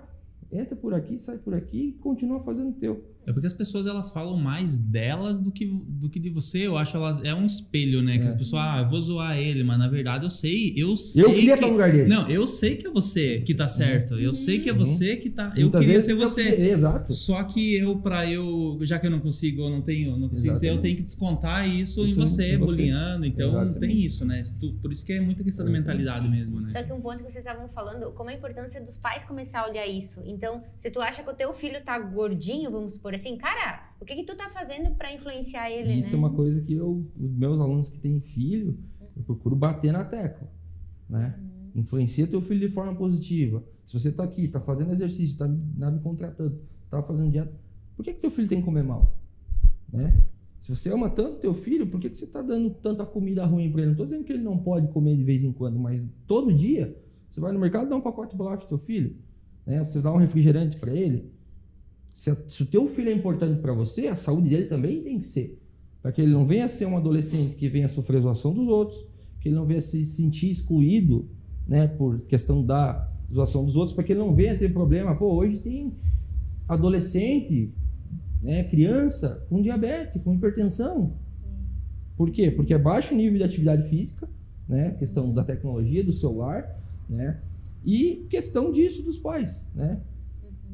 entra por aqui, sai por aqui e continua fazendo o teu. É porque as pessoas elas falam mais delas do que, do que de você. Eu acho elas é um espelho, né? Que a pessoa, ah, eu vou zoar ele, mas na verdade eu sei, eu sei. Eu queria que, estar no lugar dele. Não, eu sei que é você que tá certo. Eu sei que é você que tá. Eu Muitas queria ser você. eu- Exato. Só que eu, pra eu, já que eu não consigo, eu não tenho, não consigo ser, eu tenho que descontar isso, em Isso você, em você. bullyingando. Então Exatamente. tem isso, né? Por isso que é muita questão da mentalidade mesmo, né? Só que um ponto que vocês estavam falando, como a importância dos pais começar a olhar isso. Então, se tu acha que o teu filho tá gordinho, vamos supor assim, cara, o que que tu tá fazendo pra influenciar ele, Isso né? é uma coisa que eu, os meus alunos que têm filho, eu procuro bater na tecla, né? Influencia teu filho de forma positiva. Se você tá aqui, tá fazendo exercício, tá me contratando, tá fazendo dieta, por que que teu filho tem que comer mal? Né? Se você ama tanto teu filho, por que que você tá dando tanta comida ruim para ele? Não tô dizendo que ele não pode comer de vez em quando, mas todo dia você vai no mercado dar um pacote de bolacha pro teu filho, né? Você dá um refrigerante para ele, se, a- se o teu filho é importante para você, a saúde dele também tem que ser. Para que ele não venha ser um adolescente que venha sofrer zoação dos outros, que ele não venha se sentir excluído, né, por questão da zoação dos outros, para que ele não venha ter problema. Pô, hoje tem adolescente, né, criança com diabetes, com hipertensão. Por quê? Porque é baixo nível de atividade física, né, questão da tecnologia, do celular, né, e questão disso dos pais, né,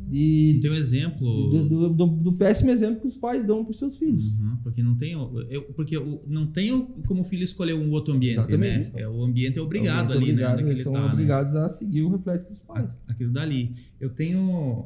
de, Tem um exemplo. do, do- do- do péssimo exemplo que os pais dão para os seus filhos. Uhum, porque não tem, eu, porque o- não tem como o filho escolher um outro ambiente, Exatamente. né? É, o ambiente é obrigado Então, ali, obrigado, né? Onde é que eles ele são tá, né? obrigados a seguir o reflexo dos pais. Aquilo dali. Eu tenho.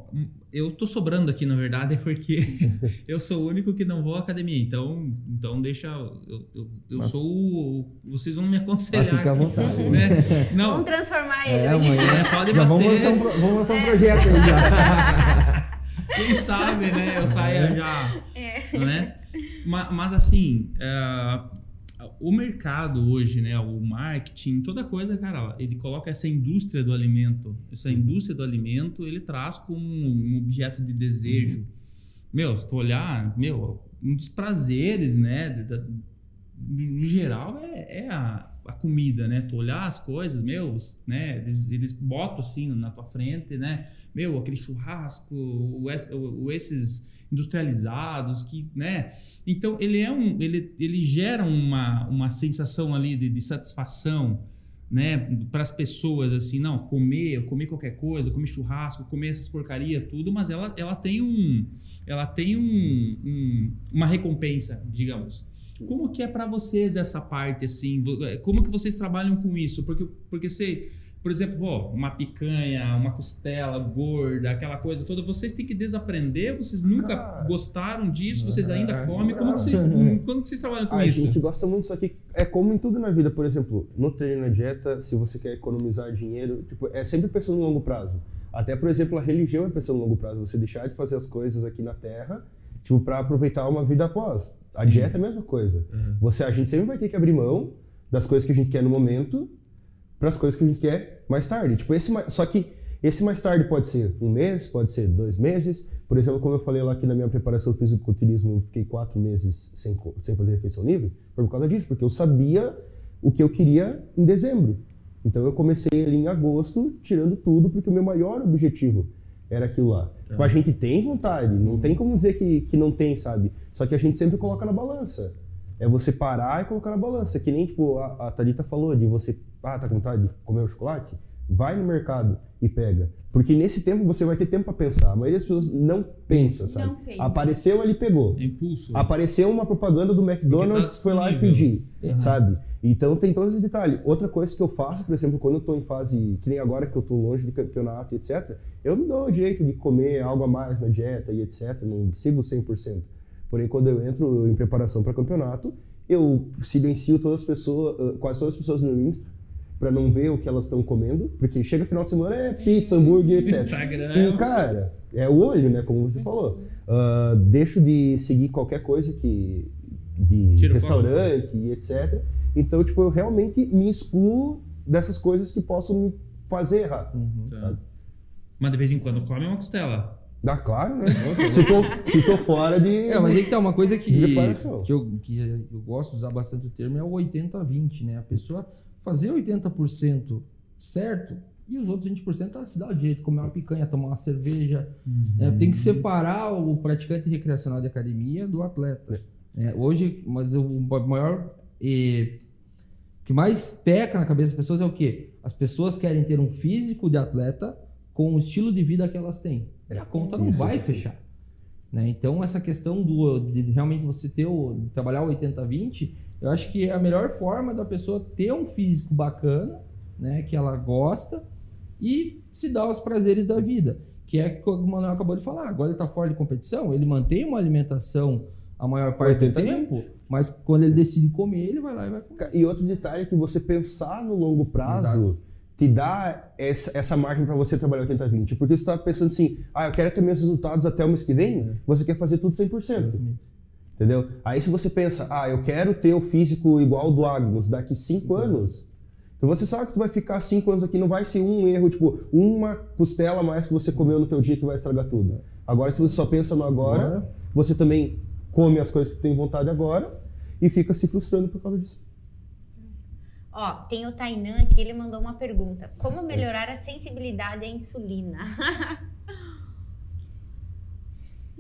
Eu tô sobrando aqui, na verdade, porque eu sou o único que não vou à academia. Então, então deixa. Eu, eu, eu Mas- sou o. Vocês vão me Mas aconselhar. fica à vontade. né? Vamos Não, transformar ele. É, amanhã. É, pode já vamos bater. lançar, um, vamos lançar um projeto aí já. quem sabe, né? Eu saia já. É. né? Ma- Mas, assim, é, o mercado hoje, né? O marketing, toda coisa, cara, ele coloca essa indústria do alimento. Essa indústria do alimento, ele traz como um objeto de desejo. Meu, se tu olhar, meu, um dos prazeres, né? da- no geral, é, é a, a comida, né? Tu olhar as coisas, meus, né? Eles, eles botam assim na tua frente, né? Meu, aquele churrasco, o, o- o- esses industrializados, que, né? Então, ele é um... Ele, ele gera uma, uma sensação ali de, de satisfação, né? Para as pessoas, assim, não, comer, comer qualquer coisa, comer churrasco, comer essas porcaria, tudo, mas ela, ela tem um... Ela tem um, um- uma recompensa, digamos. Como que é para vocês essa parte assim? É, Como que vocês trabalham com isso? Porque porque você por exemplo, ó, uma picanha, uma costela gorda, aquela coisa toda, vocês têm que desaprender, vocês nunca Cara, gostaram disso, vocês ainda é, comem, como que vocês, quando que vocês trabalham com a isso? A gente gosta muito, só que é como em tudo na vida, por exemplo, no treino, na dieta, se você quer economizar dinheiro, tipo, é sempre pensando no longo prazo. Até, por exemplo, a religião é pensando no longo prazo, você deixar de fazer as coisas aqui na Terra, tipo, para aproveitar uma vida após. A dieta é a mesma coisa. Uhum. Você, a gente sempre vai ter que abrir mão das coisas que a gente quer no momento para as coisas que a gente quer mais tarde. Tipo, esse, só que esse mais tarde pode ser um mês, pode ser dois meses. Por exemplo, como eu falei lá que na minha preparação fisiculturismo eu fiquei quatro meses sem, sem fazer refeição livre, foi por causa disso, porque eu sabia o que eu queria em dezembro. Então eu comecei ali em agosto, tirando tudo, porque o meu maior objetivo era aquilo lá. Então, a gente tem vontade, não tem como dizer que, que não tem, sabe? Só que a gente sempre coloca na balança. É você parar e colocar na balança. Que nem, tipo, a, a Thalita falou, de você ah, tá com vontade de comer o chocolate? Vai no mercado e pega. Porque nesse tempo você vai ter tempo para pensar. A maioria das pessoas não pensa, sabe? Não pensa. Apareceu, ele pegou. É impulso. Apareceu uma propaganda do McDonald's, tá foi lá e pediu, uhum. sabe? Então tem todos esses detalhes. Outra coisa que eu faço, por exemplo, quando eu tô em fase, que nem agora que eu tô longe de campeonato e etc, eu me dou o direito de comer algo a mais na dieta e etc, não sigo 100%. Porém, quando eu entro em preparação para campeonato, eu silencio todas as pessoas, quase todas as pessoas no Insta, para não ver o que elas estão comendo, porque chega final de semana é pizza, hambúrguer, etc. Instagram. E, cara, é o olho, né? Como você falou. Uh, deixo de seguir qualquer coisa que. de Tira restaurante e etc. Então, tipo, eu realmente me excluo dessas coisas que possam me fazer errar. Uhum. Tá. Mas de vez em quando come uma costela. Dá claro, né? se, tô, se tô fora de. É, mas aí que tá uma coisa que, que, eu, que eu gosto de usar bastante o termo é o 80-20, né? A pessoa fazer 80% certo e os outros 20% ela se dá o jeito de comer uma picanha, tomar uma cerveja. Uhum. É, tem que separar o praticante recreacional de academia do atleta. É, hoje, mas o maior. E, que mais peca na cabeça das pessoas é o quê? As pessoas querem ter um físico de atleta com o estilo de vida que elas têm. E a conta não vai fechar. Né? Então, essa questão do, de realmente você ter o, trabalhar o 80-20 eu acho que é a melhor forma da pessoa ter um físico bacana, né, que ela gosta e se dar os prazeres da vida, que é o que o Manuel acabou de falar. Agora ele está fora de competição, ele mantém uma alimentação a maior parte do tempo, mas quando ele decide comer, ele vai lá e vai comer. E outro detalhe é que você pensar no longo prazo Exato. Te dá essa, essa margem para você trabalhar 80-20. Porque você está pensando assim, ah, eu quero ter meus resultados até o mês que vem, é. você quer fazer tudo 100%. Exatamente. Entendeu? Aí se você pensa, ah, eu quero ter o físico igual ao do Agnus daqui cinco anos, então você sabe que tu vai ficar cinco anos aqui, não vai ser um erro, tipo, uma costela a mais que você comeu no teu dia que vai estragar tudo. Agora, se você só pensa no agora, agora. você também come as coisas que tem vontade agora e fica se frustrando por causa disso. Ó, tem o Tainan aqui, ele mandou uma pergunta. Como melhorar a sensibilidade à insulina?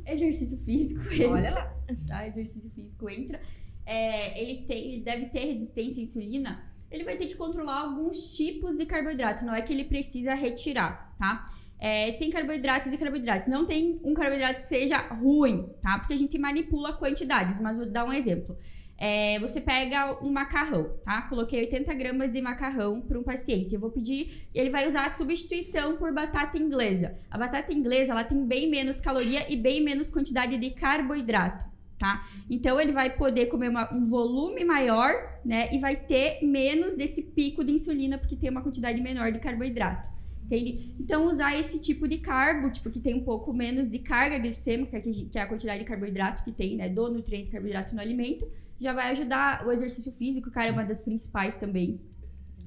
Exercício físico. Olha lá. Tá? Exercício físico entra. É, ele, tem, ele deve ter resistência à insulina. Ele vai ter que controlar alguns tipos de carboidrato. Não é que ele precisa retirar, tá? É, tem carboidratos e carboidratos. Não tem um carboidrato que seja ruim, tá? Porque a gente manipula quantidades. Mas vou dar um exemplo. É, você pega um macarrão, tá? Coloquei 80 gramas de macarrão para um paciente. Eu vou pedir, ele vai usar a substituição por batata inglesa. A batata inglesa, ela tem bem menos caloria e bem menos quantidade de carboidrato, tá? Então ele vai poder comer uma, um volume maior, né? E vai ter menos desse pico de insulina porque tem uma quantidade menor de carboidrato. Entende? Então, usar esse tipo de carbo, tipo, que tem um pouco menos de carga glicêmica, que é a quantidade de carboidrato que tem, né, do nutriente carboidrato no alimento, já vai ajudar o exercício físico, cara, é uma das principais também,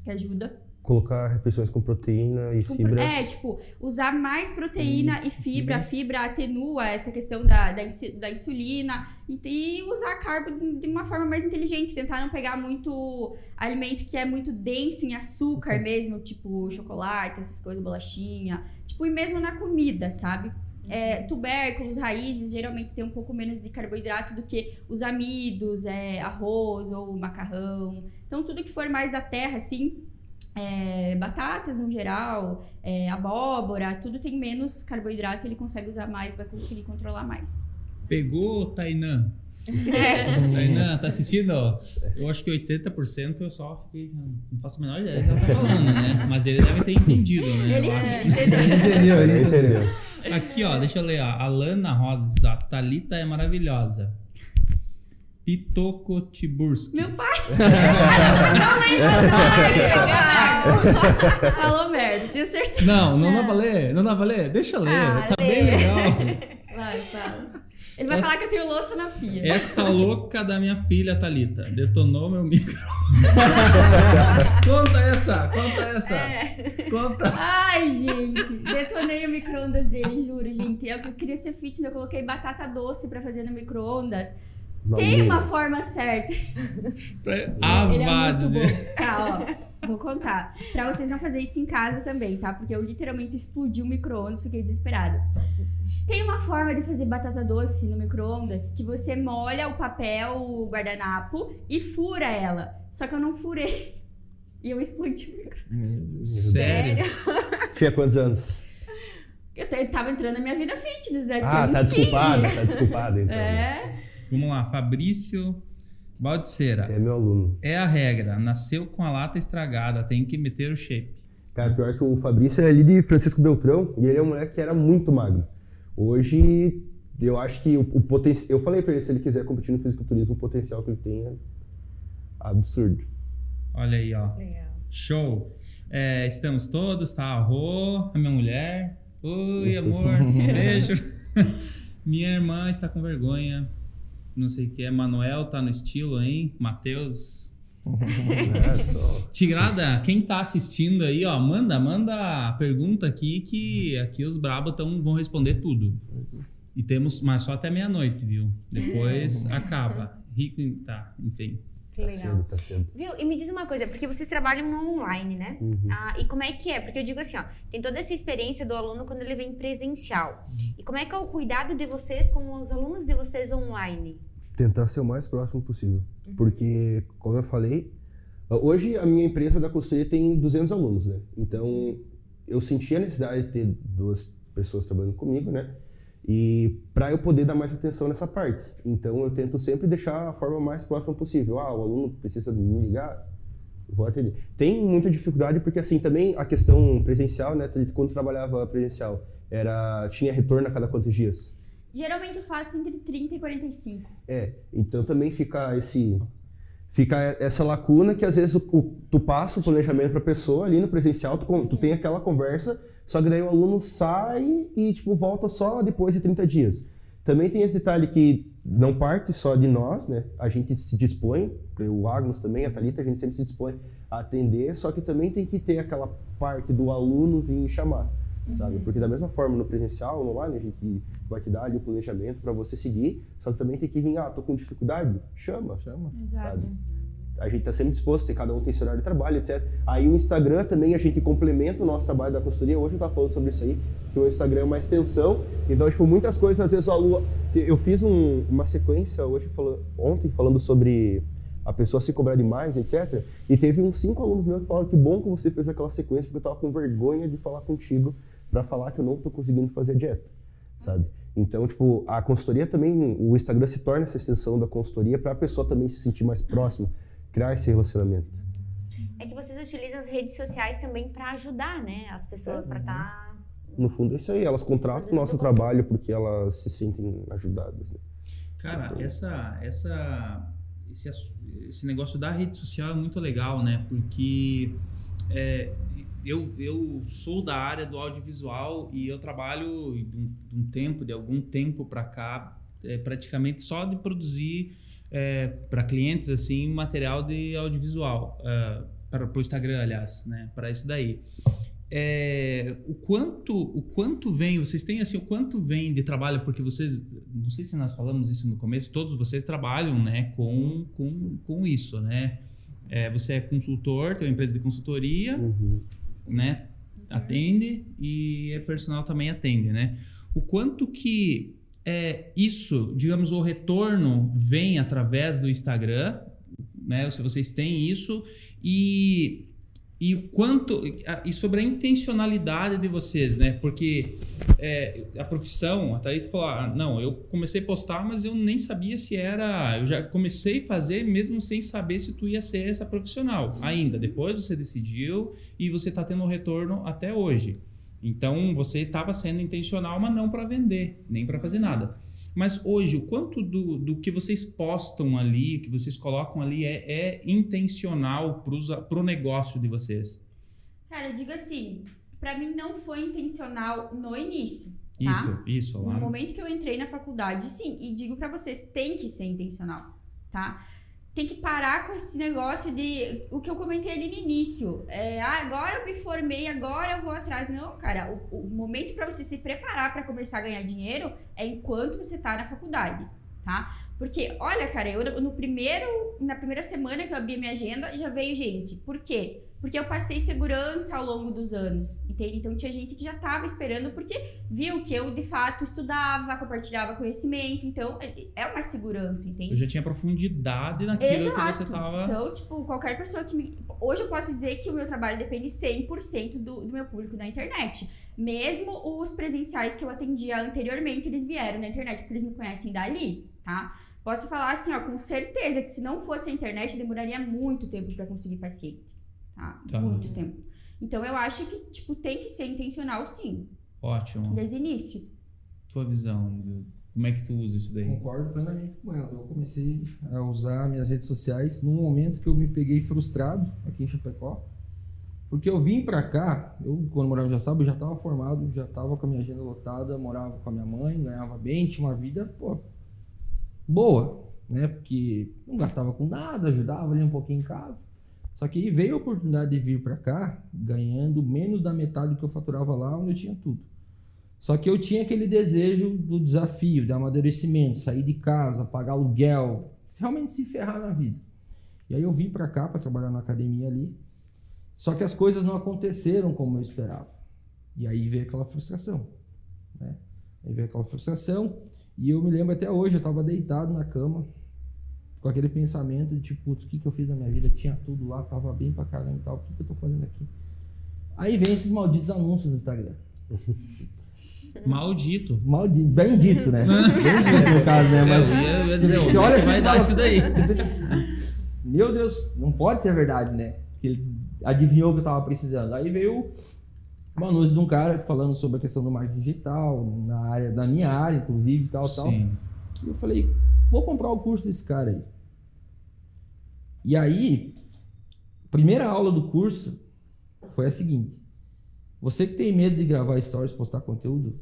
que ajuda. Colocar refeições com proteína e com, fibra. É, tipo, usar mais proteína e, e fibra. A fibra atenua essa questão da, da, da insulina. E, e, usar carbo de uma forma mais inteligente. Tentar não pegar muito alimento que é muito denso em açúcar mesmo, tipo chocolate, essas coisas, bolachinha. Tipo, e mesmo na comida, sabe? É, tubérculos, raízes, geralmente tem um pouco menos de carboidrato do que os amidos, é, arroz ou macarrão. Então, tudo que for mais da terra, assim, é, batatas no geral, é, abóbora, tudo tem menos carboidrato, ele consegue usar mais, vai conseguir controlar mais. Pegou, Tainan? Tainan, tá assistindo? Eu acho que 80% eu só fiquei. Não faço a menor ideia do que ela tá falando, né? Mas ele deve ter entendido, né? Ele Eu- entendeu. Ele entendeu, ele entendeu. Aqui, ó, deixa eu ler, ó. Alana Rosa, Thalita é maravilhosa. Pitoco Tiburski. Meu pai. Não lembro, não. Falou merda, tenho certeza. Não, não dá pra ler, não dá pra ler. Deixa eu ler, Ah, tá lê. bem legal. Vai, fala. Ele vai Essa- falar que eu tenho louça na pia. Essa louca da minha filha, Thalita, detonou meu micro. conta essa, conta essa. É. Conta. Ai, gente, detonei o micro-ondas dele, juro, gente. Eu queria ser fitness, eu coloquei batata doce pra fazer no micro-ondas. Não, Tem uma forma certa. Ah, Ele é vá muito dizer. bom. Tá, ó. Vou contar. Pra vocês não fazerem isso em casa também, tá? Porque eu literalmente explodi o micro-ondas, fiquei desesperada. Tem uma forma de fazer batata doce no micro-ondas que você molha o papel, o guardanapo e fura ela. Só que eu não furei. E eu explodi o micro Sério? Tinha quantos anos? Eu tava entrando na minha vida fitness, né? Ah, tá uns 15. desculpada, tá desculpada então. É. Vamos lá, Fabrício Baldiceira. Você é meu aluno. É a regra, nasceu com a lata estragada, tem que meter o shape. Cara, pior que o Fabrício é ali de Francisco Beltrão e ele é um moleque que era muito magro. Hoje, eu acho que o, o potencial. Eu falei pra ele, se ele quiser competir no fisiculturismo, o potencial que ele tem é absurdo. Olha aí, ó. Legal. Show. É, estamos todos, tá? A Rô, a minha mulher. Oi, amor, beijo. minha irmã está com vergonha. Não sei o que é. Manuel tá no estilo, hein? Matheus. É, Tigrada, quem tá assistindo aí, ó, manda, manda a pergunta aqui que aqui os brabos tão, vão responder tudo. E temos, mas só até meia-noite, viu? Depois acaba. Rico, tá, enfim. Que Tá legal. cedo, tá cedo. Viu? E me diz uma coisa, porque vocês trabalham no online, né? Uhum. Ah, e como é que é? Porque eu digo assim, ó, tem toda essa experiência do aluno quando ele vem presencial. E como é que é o cuidado de vocês com os alunos de vocês online? Tentar ser o mais próximo possível. Porque, como eu falei, hoje a minha empresa da consultoria tem 200 alunos, né? Então, eu senti a necessidade de ter duas pessoas trabalhando comigo, né? E para eu poder dar mais atenção nessa parte. Então, eu tento sempre deixar a forma mais próxima possível. Ah, o aluno precisa me ligar, vou atender. Tem muita dificuldade porque, assim, também a questão presencial, né? Quando trabalhava presencial, era tinha retorno a cada quantos dias? Geralmente eu faço entre 30 e 45. É, então também fica esse fica essa lacuna que às vezes o, o- tu passa o planejamento para a pessoa ali no presencial, tu, tu tem aquela conversa, só que daí o aluno sai e tipo volta só depois de 30 dias. Também tem esse detalhe que não parte só de nós, né? A gente se dispõe, o Agnos também, a Thalita, a gente sempre se dispõe a atender, só que também tem que ter aquela parte do aluno vir chamar, sabe? Porque da mesma forma no presencial, no online, a gente vai te dar ali o planejamento para você seguir, só que também tem que vir, ah, tô com dificuldade, chama, Chama. sabe? A gente está sempre disposto, cada um tem seu horário de trabalho, etc. Aí o Instagram também a gente complementa o nosso trabalho da consultoria. Hoje eu estava falando sobre isso aí, que o Instagram é uma extensão. Então, tipo, muitas coisas, às vezes, o aluno. Eu fiz um- uma sequência hoje, falando, ontem, falando sobre a pessoa se cobrar demais, etc. E teve uns cinco alunos meus que falaram que bom que você fez aquela sequência, porque eu estava com vergonha de falar contigo para falar que eu não estou conseguindo fazer a dieta, sabe? Então, tipo, a consultoria também, o Instagram se torna essa extensão da consultoria para a pessoa também se sentir mais próxima, criar esse relacionamento. É que vocês utilizam as redes sociais também para ajudar, né? As pessoas para estar. No fundo é isso aí, elas contratam o nosso trabalho porque elas se sentem ajudadas. né? Cara, essa, essa, esse, esse negócio da rede social é muito legal, né? Porque é, eu, eu sou da área do audiovisual e eu trabalho de um, de um tempo, de algum tempo para cá, é, praticamente só de produzir para clientes assim material de audiovisual para o Instagram, aliás, né? Para isso daí. É, o quanto o quanto vem vocês têm assim o quanto vem de trabalho porque vocês não sei se nós falamos isso no começo todos vocês trabalham né com com, com isso né É, você é consultor tem uma empresa de consultoria Uhum. né atende e é personal também atende né o quanto que é, isso digamos o retorno vem através do Instagram né se vocês têm isso e e quanto e sobre a intencionalidade de vocês, né? Porque é, a profissão, a Thaís falou, ah, não, eu comecei a postar, mas eu nem sabia se era, eu já comecei a fazer mesmo sem saber se tu ia ser essa profissional ainda. Depois você decidiu e você está tendo retorno até hoje. Então você estava sendo intencional, mas não para vender, nem para fazer nada. Mas hoje, o quanto do, do que vocês postam ali, que vocês colocam ali, é, é intencional para o negócio de vocês? Cara, eu digo assim, para mim não foi intencional no início. Tá? Isso, isso. Lá. No momento que eu entrei na faculdade, sim. E digo para vocês, tem que ser intencional, tá? Tem que parar com esse negócio de o que eu comentei ali no início. É, ah, agora eu me formei, agora eu vou atrás. Não, cara, o, o momento para você se preparar para começar a ganhar dinheiro é enquanto você tá na faculdade, tá? Porque, olha, cara, eu no primeiro, na primeira semana que eu abri minha agenda, já veio gente. Por quê? Porque eu passei segurança ao longo dos anos, entende? Então tinha gente que já estava esperando porque viu que eu de fato estudava, compartilhava conhecimento, então é, é uma segurança, entende? Eu já tinha profundidade naquilo Exato. que você estava. Então, tipo, qualquer pessoa que me. Hoje eu posso dizer que o meu trabalho depende 100% do, do meu público na internet. Mesmo os presenciais que eu atendia anteriormente, eles vieram na internet, porque eles me conhecem dali, tá? Posso falar assim, ó, com certeza que se não fosse a internet, demoraria muito tempo para conseguir paciente tá? tá? Muito tempo. Então eu acho que, tipo, tem que ser intencional sim. Ótimo. Desde o início. Tua visão, como é que tu usa isso daí? Concordo plenamente com ela. Eu comecei a usar minhas redes sociais num momento que eu me peguei frustrado aqui em Chapecó. Porque eu vim pra cá, eu quando morava em Jaçaba, eu já estava formado, já estava com a minha agenda lotada, morava com a minha mãe, ganhava bem, tinha uma vida, pô, boa, né? Porque não gastava com nada, ajudava ali um pouquinho em casa. Só que veio a oportunidade de vir para cá, ganhando menos da metade do que eu faturava lá, onde eu tinha tudo. Só que eu tinha aquele desejo do desafio, de amadurecimento, sair de casa, pagar aluguel, realmente se ferrar na vida. E aí eu vim para cá para trabalhar na academia ali. Só que as coisas não aconteceram como eu esperava. E aí veio aquela frustração, né? Aí veio aquela frustração e eu me lembro até hoje, eu estava deitado na cama, com aquele pensamento de tipo, putz, o que, que eu fiz na minha vida? Tinha tudo lá, tava bem pra caramba e tal, o que, que eu tô fazendo aqui? Aí vem esses malditos anúncios no Instagram. Maldito. Maldito, bem dito, né? bem dito no caso, né? Mas você olha vai dar isso daí. Pensa, Meu Deus, não pode ser verdade, né? Que ele adivinhou o que eu tava precisando. Aí veio um anúncio de um cara falando sobre a questão do marketing digital, na área, da minha área, inclusive, tal, Sim. tal. E eu falei, vou comprar o curso desse cara aí. E aí, primeira aula do curso foi a seguinte: você que tem medo de gravar stories, postar conteúdo,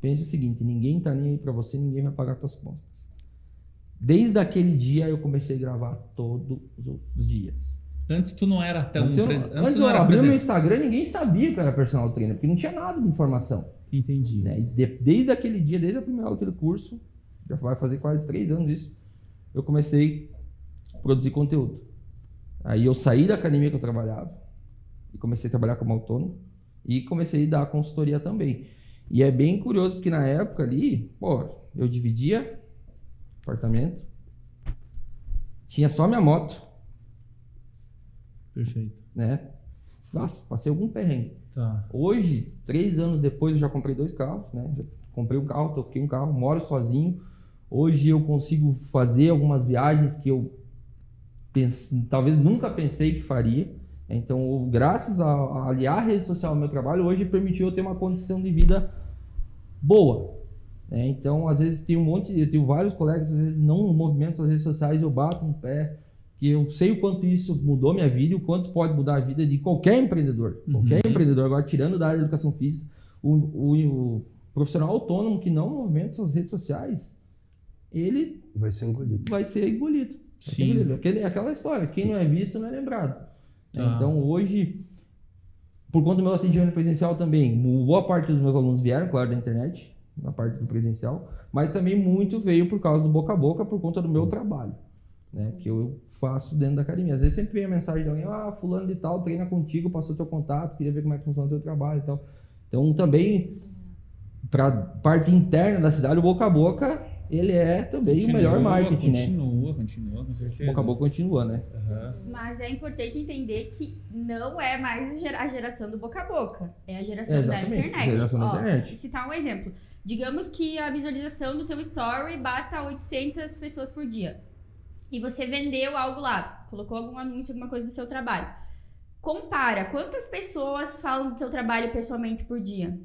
pense o seguinte: ninguém tá nem aí para você, ninguém vai pagar suas contas. Desde aquele dia eu comecei a gravar todos os dias. Antes tu não era tão Antes eu, antes antes eu abri meu Instagram, ninguém sabia que eu era personal trainer, porque não tinha nada de informação. Entendi. Né? De, desde aquele dia, desde a primeira aula daquele curso, já vai fazer quase três anos isso, eu comecei produzir conteúdo. Aí eu saí da academia que eu trabalhava e comecei a trabalhar como autônomo e comecei a dar consultoria também. E é bem curioso porque na época ali, pô, eu dividia apartamento, tinha só minha moto. Perfeito. Né? Nossa, passei algum perrengue. Tá. Hoje, três anos depois, eu já comprei dois carros, né? Já comprei um carro, toquei um carro, moro sozinho. Hoje eu consigo fazer algumas viagens que eu pense, talvez nunca pensei que faria. Então, graças a, a aliar a rede social ao meu trabalho, hoje permitiu eu ter uma condição de vida boa. Né? Então, às vezes tem um monte, eu tenho vários colegas, às vezes não movimentam as redes sociais, eu bato no pé, que eu sei o quanto isso mudou minha vida e o quanto pode mudar a vida de qualquer empreendedor. Uhum. Qualquer empreendedor, agora tirando da área da educação física, o, o, o profissional autônomo que não movimenta suas redes sociais, ele vai ser engolido. Vai ser engolido. Sim. Aquele, aquela história, quem não é visto não é lembrado. Tá. Então hoje, por conta do meu atendimento presencial também, boa parte dos meus alunos vieram, claro, da internet, na parte do presencial, mas também muito veio por causa do boca a boca, por conta do meu trabalho, né? Que eu faço dentro da academia. Às vezes sempre vem a mensagem de alguém, ah, fulano de tal, treina contigo, passou teu contato, queria ver como é que funciona o teu trabalho então. Então também, para parte interna da cidade, o boca a boca ele é também continua, o melhor marketing, continua, né? Boca a boca continua, né? Uhum. Mas é importante entender que não é mais a geração do boca a boca, é a geração é, da internet. Geração Ó, da internet. Citar um exemplo. Digamos que a visualização do teu story bata 800 pessoas por dia. E você vendeu algo lá, colocou algum anúncio, alguma coisa do seu trabalho. Compara, quantas pessoas falam do seu trabalho pessoalmente por dia?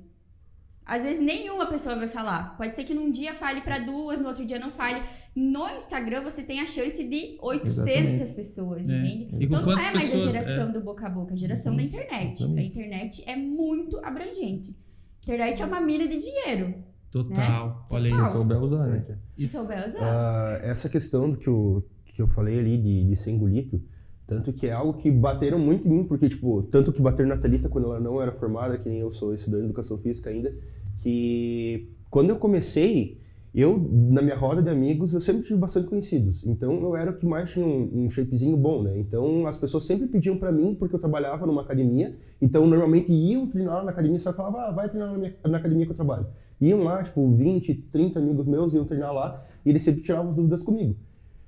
Às vezes nenhuma pessoa vai falar. Pode ser que num dia fale para duas, no outro dia não fale. No Instagram você tem a chance de 800 Exatamente. pessoas, é. entende? Então não é mais pessoas, a geração é... do boca a boca, é a geração uhum. da internet. Exatamente. A internet é muito abrangente. A internet é uma mina de dinheiro. Total. Né? Olha aí. Se souber usar, né? Se souber usar. Uh, essa questão do que eu, que eu falei ali de, de ser engolido, tanto que é algo que bateram muito em mim, porque, tipo, tanto que bateram na Thalita quando ela não era formada, que nem eu sou estudante de educação física ainda, que quando eu comecei, eu, na minha roda de amigos, eu sempre tive bastante conhecidos. Então, eu era o que mais tinha um, um shapezinho bom, né? Então, as pessoas sempre pediam para mim, porque eu trabalhava numa academia. Então, normalmente iam treinar na academia, só falava, ah, vai treinar na, minha, na academia que eu trabalho. Iam lá, tipo, 20, 30 amigos meus iam treinar lá, e eles sempre tiravam dúvidas comigo.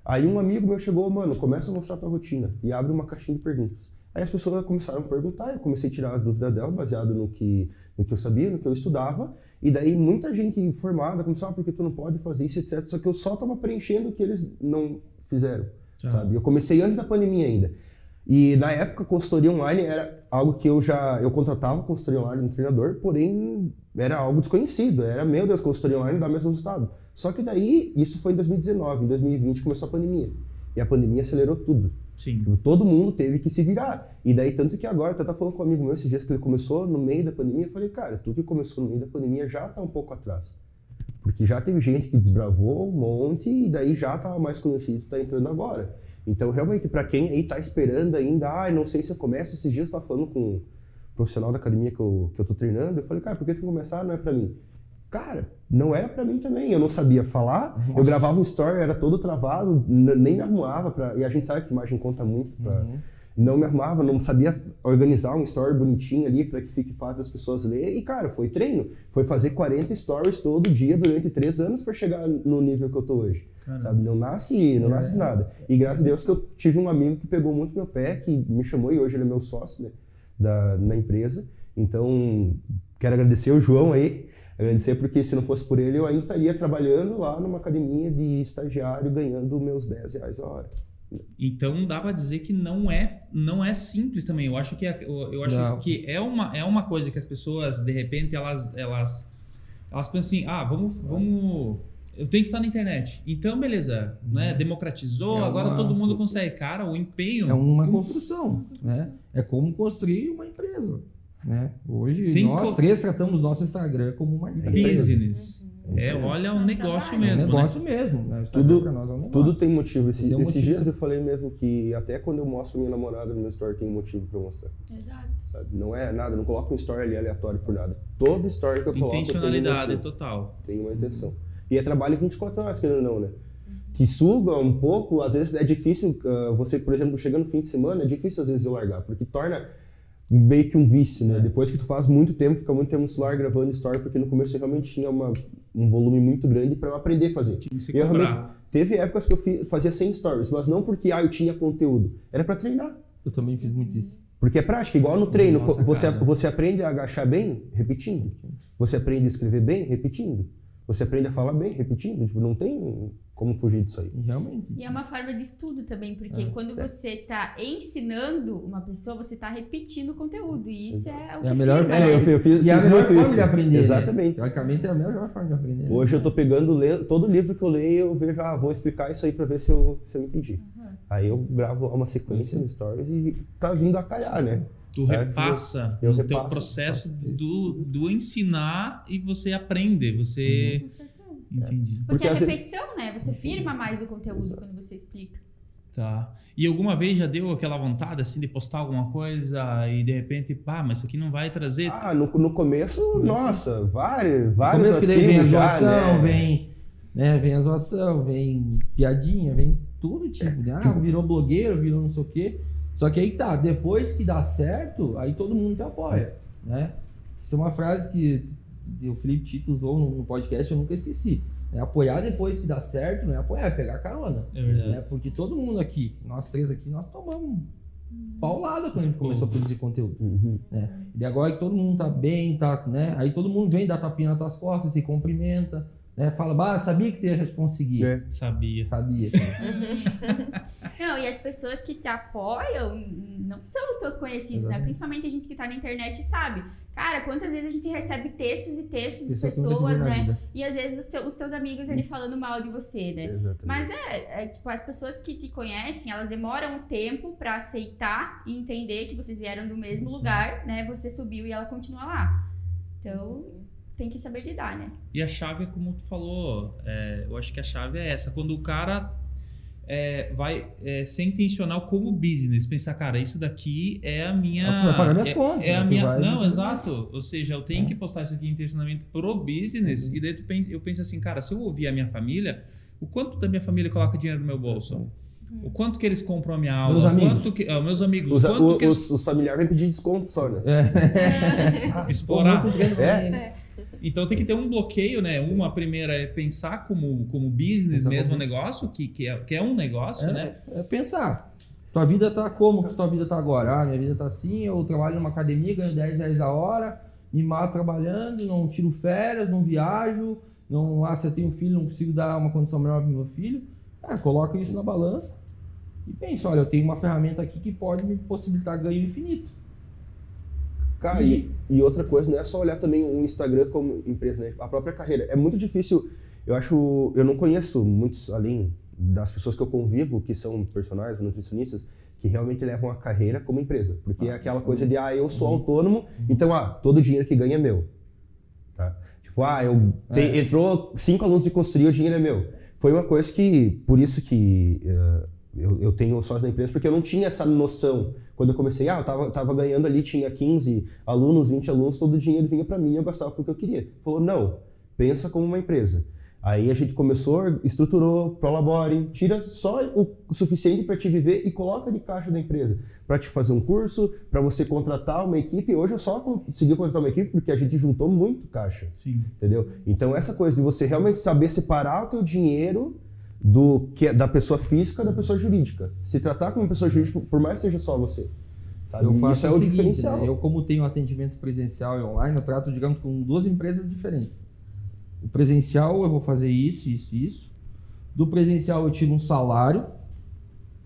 Aí um amigo meu chegou, mano, começa a mostrar tua rotina e abre uma caixinha de perguntas. Aí as pessoas começaram a perguntar, eu comecei a tirar as dúvidas dela, baseado no que, no que eu sabia, no que eu estudava, e daí muita gente informada começou, ah, porque tu não pode fazer isso, etc. Só que eu só estava preenchendo o que eles não fizeram, tá. sabe? Eu comecei antes da pandemia ainda. E na época, consultoria online era algo que eu já, eu contratava consultoria online no treinador, porém era algo desconhecido, era, meu Deus, consultoria online dá o mesmo resultado. Só que daí, isso foi em 2019, em 2020 começou a pandemia. E a pandemia acelerou tudo. Sim. Tipo, todo mundo teve que se virar. E daí, tanto que agora, até tá falando com um amigo meu esses dias que ele começou no meio da pandemia, eu falei, cara, tu que começou no meio da pandemia já tá um pouco atrás. Porque já teve gente que desbravou um monte e daí já tava mais conhecido, tá entrando agora. Então, realmente, para quem aí tá esperando ainda, ah, não sei se eu começo, esses dias eu tava falando com um profissional da academia que eu, que eu tô treinando, eu falei, cara, por que tu começar? Não é para mim. Cara, não era para mim também. Eu não sabia falar. Nossa. Eu gravava um story, era todo travado, nem me arrumava para. E a gente sabe que imagem conta muito para. Uhum. Não me arrumava, não sabia organizar um story bonitinho ali para que fique fácil das pessoas lerem. E, cara, foi treino. Foi fazer 40 stories todo dia durante três anos para chegar no nível que eu tô hoje. Caramba. Sabe? Não nasce, não é. nasce nada. E graças a Deus que eu tive um amigo que pegou muito meu pé, que me chamou e hoje ele é meu sócio né, da, na empresa. Então, quero agradecer o João aí, agradecer porque se não fosse por ele, eu ainda estaria trabalhando lá numa academia de estagiário ganhando meus 10 reais a hora. Então dá para dizer que não é não é simples também. Eu acho que é, eu acho não. que é uma, é uma coisa que as pessoas de repente elas elas elas pensam assim: "Ah, vamos vamos eu tenho que estar na internet. Então, beleza, né? Uhum. Democratizou, é uma... agora todo mundo consegue. Cara, o empenho. É uma construção, né? É como construir uma empresa. Né? Hoje Tem nós co... três tratamos nosso Instagram como uma business. Uhum. É, olha, é um negócio mesmo. É um negócio né? mesmo. Né? Tudo, é um negócio. tudo tem motivo. Esse, tem esses motivo. dias eu falei mesmo que até quando eu mostro minha namorada no meu story tem motivo pra mostrar. Exato. Sabe? Não é nada, não coloco um story ali aleatório por nada. Todo story que eu coloco. Intencionalidade tem total. Tem uma intenção. E é trabalho 24 horas, querendo ou não, né? Que suga um pouco, às vezes é difícil, uh, você, por exemplo, chegando no fim de semana, é difícil às vezes eu largar, porque torna meio que um vício, né? É. Depois que tu faz muito tempo, fica muito tempo no celular gravando story, porque no começo eu realmente tinha uma, um volume muito grande para eu aprender a fazer. Tinha que se eu realmente, teve épocas que eu fazia 100 stories, mas não porque ah, eu tinha conteúdo, era para treinar. Eu também fiz muito isso. Porque é prática, igual no treino, Nossa, você, você aprende a agachar bem, repetindo. Você aprende a escrever bem, repetindo. Você aprende a falar bem, repetindo. Tipo, não tem como fugir disso aí. Realmente. E é uma forma de estudo também, porque é. quando você está ensinando uma pessoa, você está repetindo o conteúdo. E isso é o que é a melhor. É, eu, eu fiz, e é a melhor forma isso. de aprender. Né? Exatamente. Né? Teoricamente é a melhor forma de aprender. Né? Hoje eu estou pegando todo livro que eu leio, eu vejo, ah, vou explicar isso aí para ver se eu, se eu entendi. Uhum. Aí eu gravo uma sequência no Stories e tá vindo a calhar, né? Tu é, repassa eu, eu no repasso, teu processo do, do ensinar e você aprende. Você. Uhum Entendi. Porque, Porque é repetição, né? Você firma mais o conteúdo quando você explica. Tá. E alguma vez já deu aquela vontade assim de postar alguma coisa e de repente, pá, mas isso aqui não vai trazer. Ah, no, no começo, nossa, vários, vários. No começo que daí vem a zoação, né? vem, né, vem a zoação, vem piadinha, vem tudo tipo, né? Ah, virou blogueiro, virou não sei o quê. Só que aí tá, depois que dá certo, aí todo mundo te apoia, né? Isso é uma frase que o Felipe Tito usou no podcast, eu nunca esqueci. É apoiar depois que dá certo, não é apoiar, é pegar carona. É verdade. Né? Porque todo mundo aqui, nós três aqui, nós tomamos paulada quando a gente começou a produzir conteúdo. Uhum. Né? E agora que todo mundo tá bem, tá, né? Aí todo mundo vem dar tapinha nas tuas costas, se cumprimenta, né? Fala, bah, sabia que tu ia conseguir. É. Sabia. Sabia. Não, e as pessoas que te apoiam não são os teus conhecidos, né? Exatamente. Principalmente a gente que tá na internet sabe. Cara, quantas vezes a gente recebe textos e textos de Pessoas te pessoas, né? vida. E às vezes os, teus- os teus amigos ali falando mal de você, né? Exatamente. Mas é, é, tipo, as pessoas que te conhecem, elas demoram um tempo pra aceitar e entender que vocês vieram do mesmo lugar, né? Você subiu e ela continua lá. Então, tem que saber lidar, né? E a chave é como tu falou, é, eu acho que a chave é essa. Quando o cara é, vai é, ser intencional como business, pensar, cara, isso daqui é a minha. Vai pagar minhas é, contas, É é a minha. Não, exato. Ou seja, eu tenho É. que postar isso aqui em intencionamento pro business. Uhum. E daí tu pensa, eu penso assim, cara, se eu ouvir a minha família, o quanto da minha família coloca dinheiro no meu bolso? O quanto que eles compram a minha aula? Meus o amigos. Quanto que, ah, meus amigos. Os, o quanto o- que eles os, os familiares vêm pedir desconto só, né? É. explorar. É. Então tem que ter um bloqueio, né? Uma primeira é pensar como, como business Exatamente. mesmo negócio, que, que, é, que é um negócio, né? É, é pensar. Tua vida tá como que tua vida tá agora? Ah, minha vida tá assim, eu trabalho numa academia, ganho 10 reais a hora, me mato trabalhando, não tiro férias, não viajo, não, ah, se eu tenho filho, não consigo dar uma condição melhor pro meu filho. Cara, coloca isso na balança e pensa, olha, eu tenho uma ferramenta aqui que pode me possibilitar ganho infinito. Cara, e, e outra coisa, não é só olhar também o Instagram como empresa, né? A própria carreira. É muito difícil. Eu acho. Eu não conheço muitos, além das pessoas que eu convivo, que são personagens, nutricionistas, que realmente levam a carreira como empresa. Porque é aquela coisa de, ah, eu sou autônomo, então, ah, todo o dinheiro que ganha é meu. Tá? Tipo, ah, eu te- É. entrou cinco alunos de consultoria, o dinheiro é meu. Foi uma coisa que, por isso que eh, eu, eu tenho sócio da empresa, porque eu não tinha essa noção. Quando eu comecei, ah, eu tava, tava ganhando ali, tinha 15 alunos, 20 alunos, todo o dinheiro vinha para mim e eu gastava porque eu queria. Falou, não, pensa como uma empresa. Aí a gente começou, estruturou, prolabore, tira só o suficiente para te viver e coloca de caixa da empresa. Para te fazer um curso, para você contratar uma equipe. Hoje eu só consegui contratar uma equipe porque a gente juntou muito caixa Sim. entendeu? Então essa coisa de você realmente saber separar o teu dinheiro do que é da pessoa física da pessoa jurídica. Se tratar como pessoa jurídica, por mais que seja só você. Sabe? Eu faço Isso é o o seguinte, diferencial. né? eu como tenho atendimento presencial e online, eu trato, digamos, com duas empresas diferentes. O presencial eu vou fazer isso, isso, isso. Do presencial eu tiro um salário,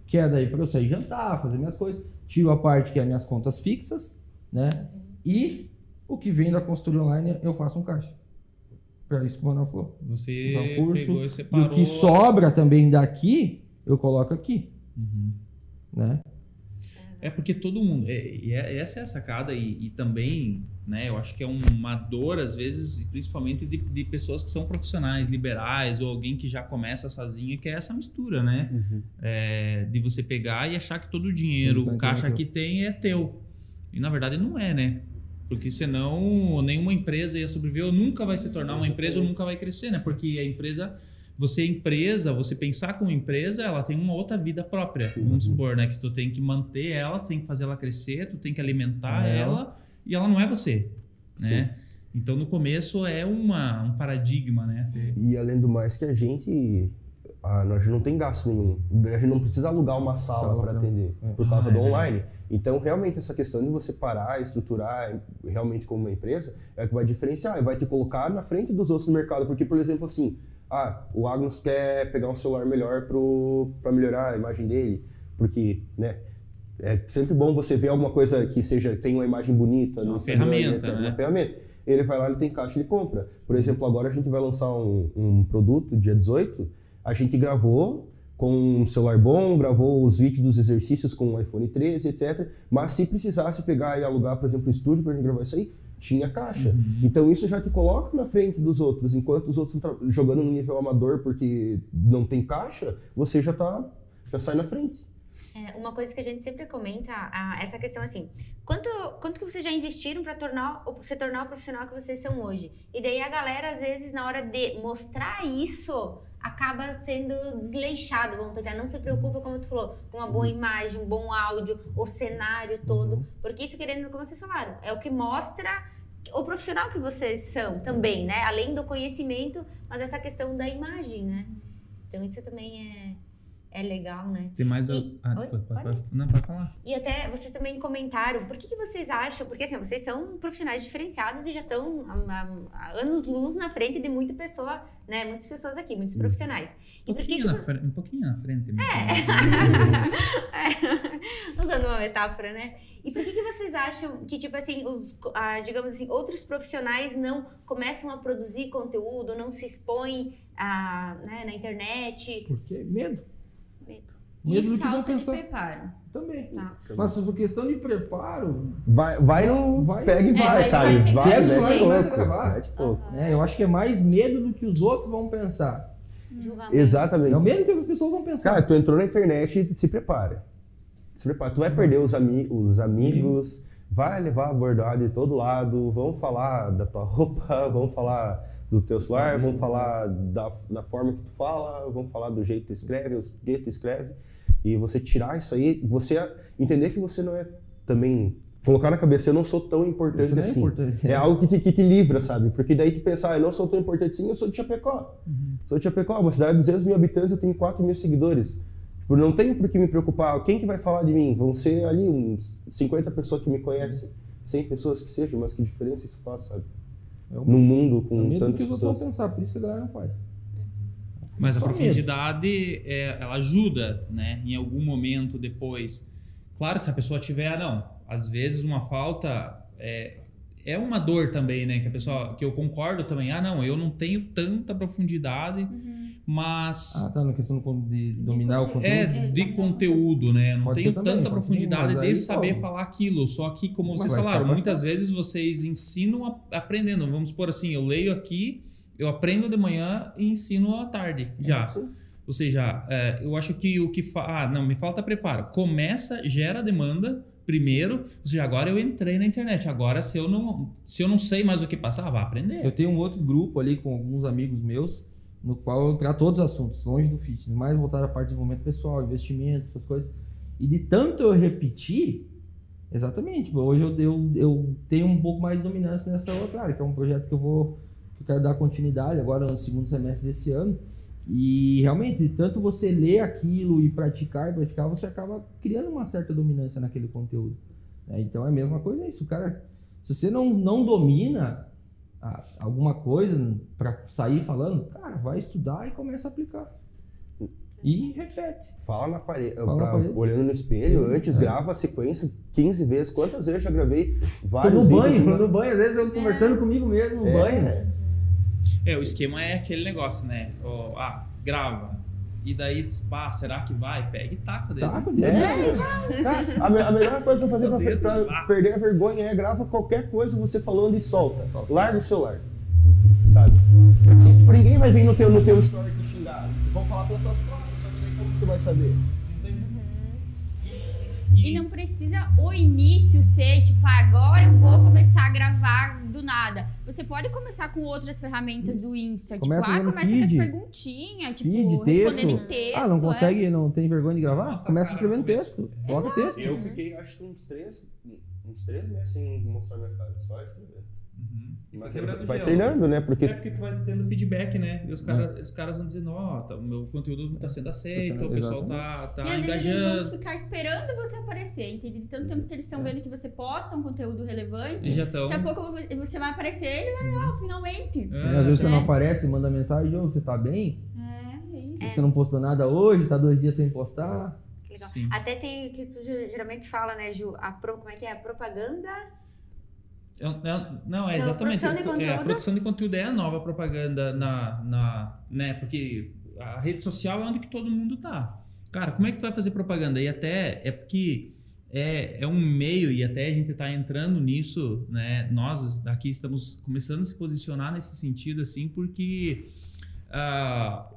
que é daí para eu sair jantar, fazer minhas coisas. Tiro a parte que é minhas contas fixas, né? E o que vem da consultoria online eu faço um caixa. Para isso que o Manuel falou. Você Então, curso, pegou e E separou. o que sobra também daqui, eu coloco aqui, Uhum. né? É porque todo mundo. É, e é- essa é a sacada, e, e também, né, eu acho que é uma dor, às vezes, principalmente de, de pessoas que são profissionais, liberais, ou alguém que já começa sozinho, que é essa mistura, né? Uhum. É, de você pegar e achar que todo o dinheiro, o caixa que tem é teu. E na verdade não é, né? Porque senão nenhuma empresa ia sobreviver, ou nunca vai se tornar uma empresa, ou nunca vai crescer, né? Porque a empresa, você é empresa, você pensar como empresa, ela tem uma outra vida própria. Vamos Uhum. supor, né? Que tu tem que manter ela, tu tem que fazer ela crescer, tu tem que alimentar É. ela, e ela não é você, né? Então no começo é uma, um paradigma, né? Você- E além do mais que a gente, a, nós não tem gasto nenhum. A gente não precisa alugar uma sala para atender É. por causa Ah, do é online. Então realmente essa questão de você parar, estruturar realmente como uma empresa é que vai diferenciar e vai te colocar na frente dos outros no mercado. Porque por exemplo assim, ah, o Agnus quer pegar um celular melhor para melhorar a imagem dele, porque, né? É sempre bom você ver alguma coisa que seja tem uma imagem bonita, Uma ferramenta, etc, né? Uma ferramenta. Ele vai lá, ele tem caixa, ele compra. Por exemplo, agora a gente vai lançar um, um produto dia 18. A gente gravou com um celular bom, gravou os vídeos dos exercícios com o iPhone 13, etc. Mas se precisasse pegar e alugar, por exemplo, um estúdio para gente gravar isso aí, tinha caixa. Uhum. Então isso já te coloca na frente dos outros. Enquanto os outros estão tra- jogando no nível amador porque não tem caixa, você já tá já sai na frente. É, uma coisa que a gente sempre comenta, a- essa questão assim, quanto, quanto que vocês já investiram para tornar, se tornar o profissional que vocês são hoje? E daí a galera, às vezes, na hora de mostrar isso, acaba sendo desleixado, vamos pensar, não se preocupa, como tu falou, com uma boa imagem, um bom áudio, o cenário todo, porque isso, querendo, como vocês falaram, é o que mostra o profissional que vocês são também, né? Além do conhecimento, mas essa questão da imagem, né? Então isso também é é legal, né? Tem mais. E... Ah, Oi? depois, pode, Pode? pode- não, pode falar. E até vocês também comentaram, por que, que vocês acham? Porque assim, vocês são profissionais diferenciados e já estão há, há anos luz na frente de muita pessoa, né? Muitas pessoas aqui, muitos profissionais. Um pouquinho, que frente, um pouquinho na frente. mesmo. É. Usando uma metáfora, né? E por que, que vocês acham que, tipo assim, os, ah, digamos assim, outros profissionais não começam a produzir conteúdo, não se expõem ah, né, na internet? Porque medo. Medo. E do que vão falta de pensar. preparo. Também. Tá. Mas por questão de preparo, Vai, vai no. Vai- pega e É, vai, vai, sabe? vai, Vai, pega e começa a gravar. né, eu acho que é mais medo do que os outros vão pensar. Julgamento. Exatamente. É o medo que essas pessoas vão pensar. Cara, tu entrou na internet e se prepara. Se prepara. Tu vai perder os, ami os amigos, vai levar bordado de todo lado, vão falar da tua roupa, vão falar do teu celular, vão falar da, da forma que tu fala, vão falar do jeito que tu escreve, o jeito que tu escreve. E você tirar isso aí, você entender que você não é também. Colocar na cabeça, eu não sou tão importante é assim. importante. É algo que te, que te livra, sabe? Porque daí tu pensar, ah, eu não sou tão importante assim, eu sou de Chapecó. Sou de Chapecó, uma cidade de 200 mil habitantes, eu tenho 4 mil seguidores. Tipo, não tenho por que me preocupar. Quem que vai falar de mim? Vão ser ali uns 50 pessoas que me conhecem. 100 pessoas que sejam, mas que diferença isso faz, sabe? É o Num mundo é com do tantas que os outros vão pensar, por isso que a galera não faz. Mas a profundidade, é, ela ajuda, né? Em algum momento depois. Claro que se a pessoa tiver, ah, não. Às vezes uma falta é, é uma dor também, né? Que a pessoa, que eu concordo também. Ah, não, eu não tenho tanta profundidade, mas Ah, tá, na questão de dominar o conteúdo. é de conteúdo, né? Eu não Pode tenho também, tanta pode ser, profundidade de saber pô. falar aquilo. Só que, como Mas vocês falaram, muitas vezes vocês ensinam a- aprendendo. Vamos supor assim, eu leio aqui, eu aprendo de manhã e ensino à tarde já. Sim. Ou seja, é, eu acho que o que fa... ah, não, me falta preparo. Começa, gera demanda primeiro. Ou seja, agora eu entrei na internet. Agora, se eu não, se eu não sei mais o que passar, vá aprender. Eu tenho um outro grupo ali com alguns amigos meus, no qual eu trato todos os assuntos, longe do fitness, mais voltado à parte de desenvolvimento pessoal, investimento, essas coisas. E de tanto eu repetir, exatamente, hoje eu, eu, eu tenho um pouco mais de dominância nessa outra área, que é um projeto que eu vou, eu quero dar continuidade agora no segundo semestre desse ano. E realmente, tanto você ler aquilo e praticar e praticar, você acaba criando uma certa dominância naquele conteúdo. né? Então é a mesma coisa isso, cara. Se você não, não domina a- alguma coisa para sair falando, cara, vai estudar e começa a aplicar. E repete. Fala na parede, Fala na pra- parede. olhando no espelho, antes é. grava a sequência 15 vezes. Quantas vezes eu já gravei Tô vários no banho, vídeos, no banho, às vezes eu conversando comigo mesmo no É, banho. É, o esquema é aquele negócio, né? Ó, ah, grava. E daí diz, pá, será que vai? Pega e taca dele. O dedo. É, cara, a, me- a melhor coisa pra fazer pra, Deus, pra perder a vergonha é grava qualquer coisa você falando e solta. Solta. Larga o celular. Sabe? Porque, ninguém vai vir no teu, no teu story te xingar. Vão falar pelas tuas costas, só que daí como que tu vai saber? E não precisa o início ser, tipo, "Ah, agora eu vou começar a gravar do nada. Você pode começar com outras ferramentas do Insta. Começa tipo, ah, começa com as feed. perguntinhas, tipo, Feed, texto. respondendo em texto. Ah, não é. consegue, não tem vergonha de gravar? Nossa, Começa cara, escrevendo texto. Coloca texto. Eu fiquei, acho que uns três, uns três meses sem mostrar minha cara, só escrevendo. Uhum. Mas vai gelo. treinando, né? Porque É porque tu vai tendo feedback, né? E os, cara, os caras vão dizendo, ó, tá, o meu conteúdo tá sendo aceito, sendo- o pessoal tá, tá E às vezes eles vão engajando. ficar esperando você aparecer, entende? De tanto tempo que eles estão vendo que você posta um conteúdo relevante, E já estão. daqui a pouco você vai aparecer e ele vai, ah, finalmente. É, às vezes você é. não aparece, manda mensagem, ô, você tá bem? É, é isso. Você não postou nada hoje, tá dois dias sem postar. Que legal. Sim. Até tem que tu ge- geralmente fala, né, Ju? A pro, como é que é? A propaganda. É- é- Não, é exatamente. produção de É, a conteúdo? produção de conteúdo é a nova propaganda na, na. né? Porque a rede social é onde que todo mundo tá. Cara, como é que tu vai fazer propaganda? E até é porque é, é um meio, e até a gente tá entrando nisso, né? Nós aqui estamos começando a se posicionar nesse sentido, assim, porque ah,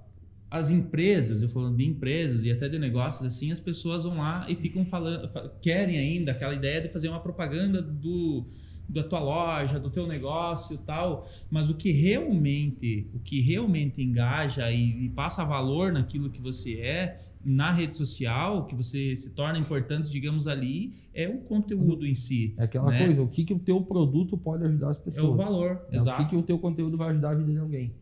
as empresas, eu falando de empresas e até de negócios assim, as pessoas vão lá e ficam falando, fa- querem ainda aquela ideia de fazer uma propaganda do da tua loja, do teu negócio, tal. Mas o que realmente, o que realmente engaja e, e passa valor naquilo que você é na rede social, que você se torna importante, digamos ali, é o conteúdo em si. É aquela né? coisa, o que, que o teu produto pode ajudar as pessoas. É o valor, é exato. O que, que o teu conteúdo vai ajudar a vida de alguém.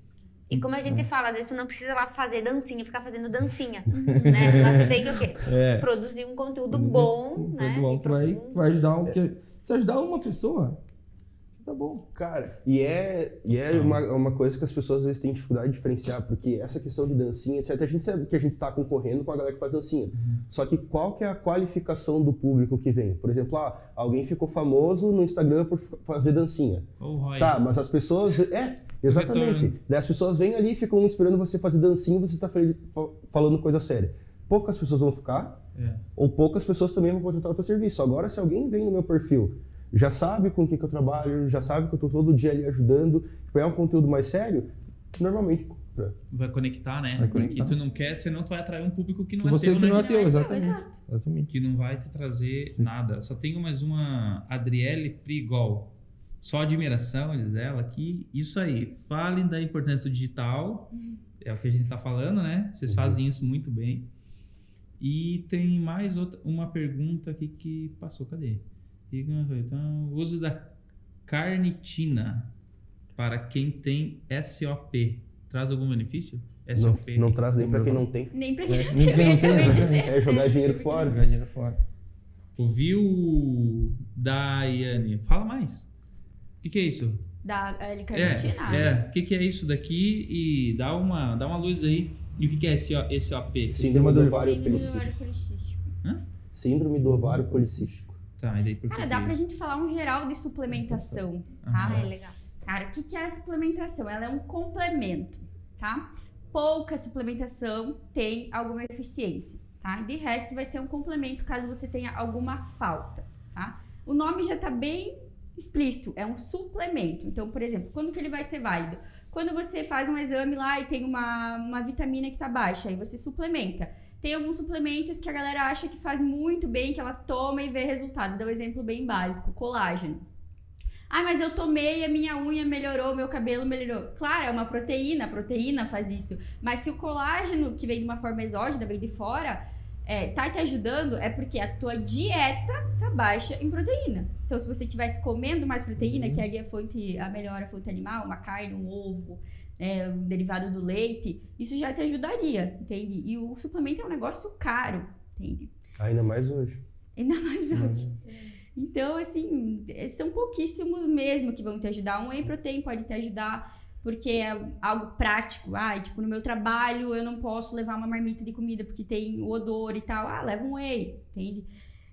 E como a gente fala, às vezes tu não precisa lá fazer dancinha, ficar fazendo dancinha, né? Mas tu tem que o quê? É. Produzir um conteúdo bom, né? bom E que vai, vai ajudar um, que, se ajudar uma pessoa, tá bom. Cara, e é, e é uma, uma coisa que as pessoas às vezes têm dificuldade de diferenciar, porque essa questão de dancinha, etc., a gente sabe que a gente tá concorrendo com a galera que faz dancinha. Só que qual que é a qualificação do público que vem? Por exemplo, ah, alguém ficou famoso no Instagram por fazer dancinha. Qual o ROI? Tá, mas as pessoas. É, exatamente. Daí as pessoas vêm ali e ficam esperando você fazer dancinha e você tá falando coisa séria. Poucas pessoas vão ficar, É. ou poucas pessoas também vão contratar o teu serviço. Agora, se alguém vem no meu perfil, já sabe com o que, que eu trabalho, já sabe que eu tô todo dia ali ajudando, tipo, é um conteúdo mais sério, normalmente compra. Vai conectar, né? Vai Porque conectar. tu não quer, senão tu vai atrair um público que não Que é você teu, que né? não é teu, é teu, exatamente. exatamente. que não vai te trazer nada. Só tenho mais uma Adriele Prigol. Só admiração, diz ela, que isso aí, falem da importância do digital, é o que a gente está falando, né? Vocês Uhum. fazem isso muito bem. E tem mais outra, uma pergunta aqui que passou, cadê? Então, uso da carnitina para quem tem SOP, traz algum benefício? Não, SOP. não traz nem pra quem não tem. Nem pra É, quem nem não tem, também exatamente. dizer. É jogar dinheiro fora. Jogar dinheiro fora. Ouviu, Daiane? Fala mais. O que, que é isso? Da L-carnitina. É, é. O que, que é isso daqui? E dá uma, dá uma luz aí. E o que, que é esse, esse OP? Síndrome do do ovário Síndrome do ovário policístico. policístico. Síndrome do ovário policístico. Tá, e daí por Cara, que- dá pra gente falar um geral de suplementação, tá? Ah, é legal. Cara, o que que é a suplementação? Ela é um complemento, tá? Pouca suplementação tem alguma eficiência, tá? De resto, vai ser um complemento caso você tenha alguma falta, tá? O nome já tá bem explícito, é um suplemento. Então, por exemplo, quando que ele vai ser válido? Quando você faz um exame lá e tem uma, uma vitamina que tá baixa, aí você suplementa. Tem alguns suplementos que a galera acha que faz muito bem, que ela toma e vê resultado. Dá um exemplo bem básico, colágeno. Ah, mas eu tomei, a minha unha melhorou, meu cabelo melhorou. Claro, é uma proteína, a proteína faz isso. Mas se o colágeno, que vem de uma forma exógena, vem de fora, é, tá te ajudando, é porque a tua dieta tá baixa em proteína. Então, se você estivesse comendo mais proteína, que ali é a fonte, a melhor a fonte animal, uma carne, um ovo, é, um derivado do leite, isso já te ajudaria, entende? E o suplemento é um negócio caro, entende? Ainda mais hoje. Ainda mais hoje. Então, assim, eh, são pouquíssimos mesmo que vão te ajudar. Um whey protein pode te ajudar porque é algo prático. Ah, tipo, no meu trabalho eu não posso levar uma marmita de comida porque tem o odor e tal. Ah, leva um whey, entende?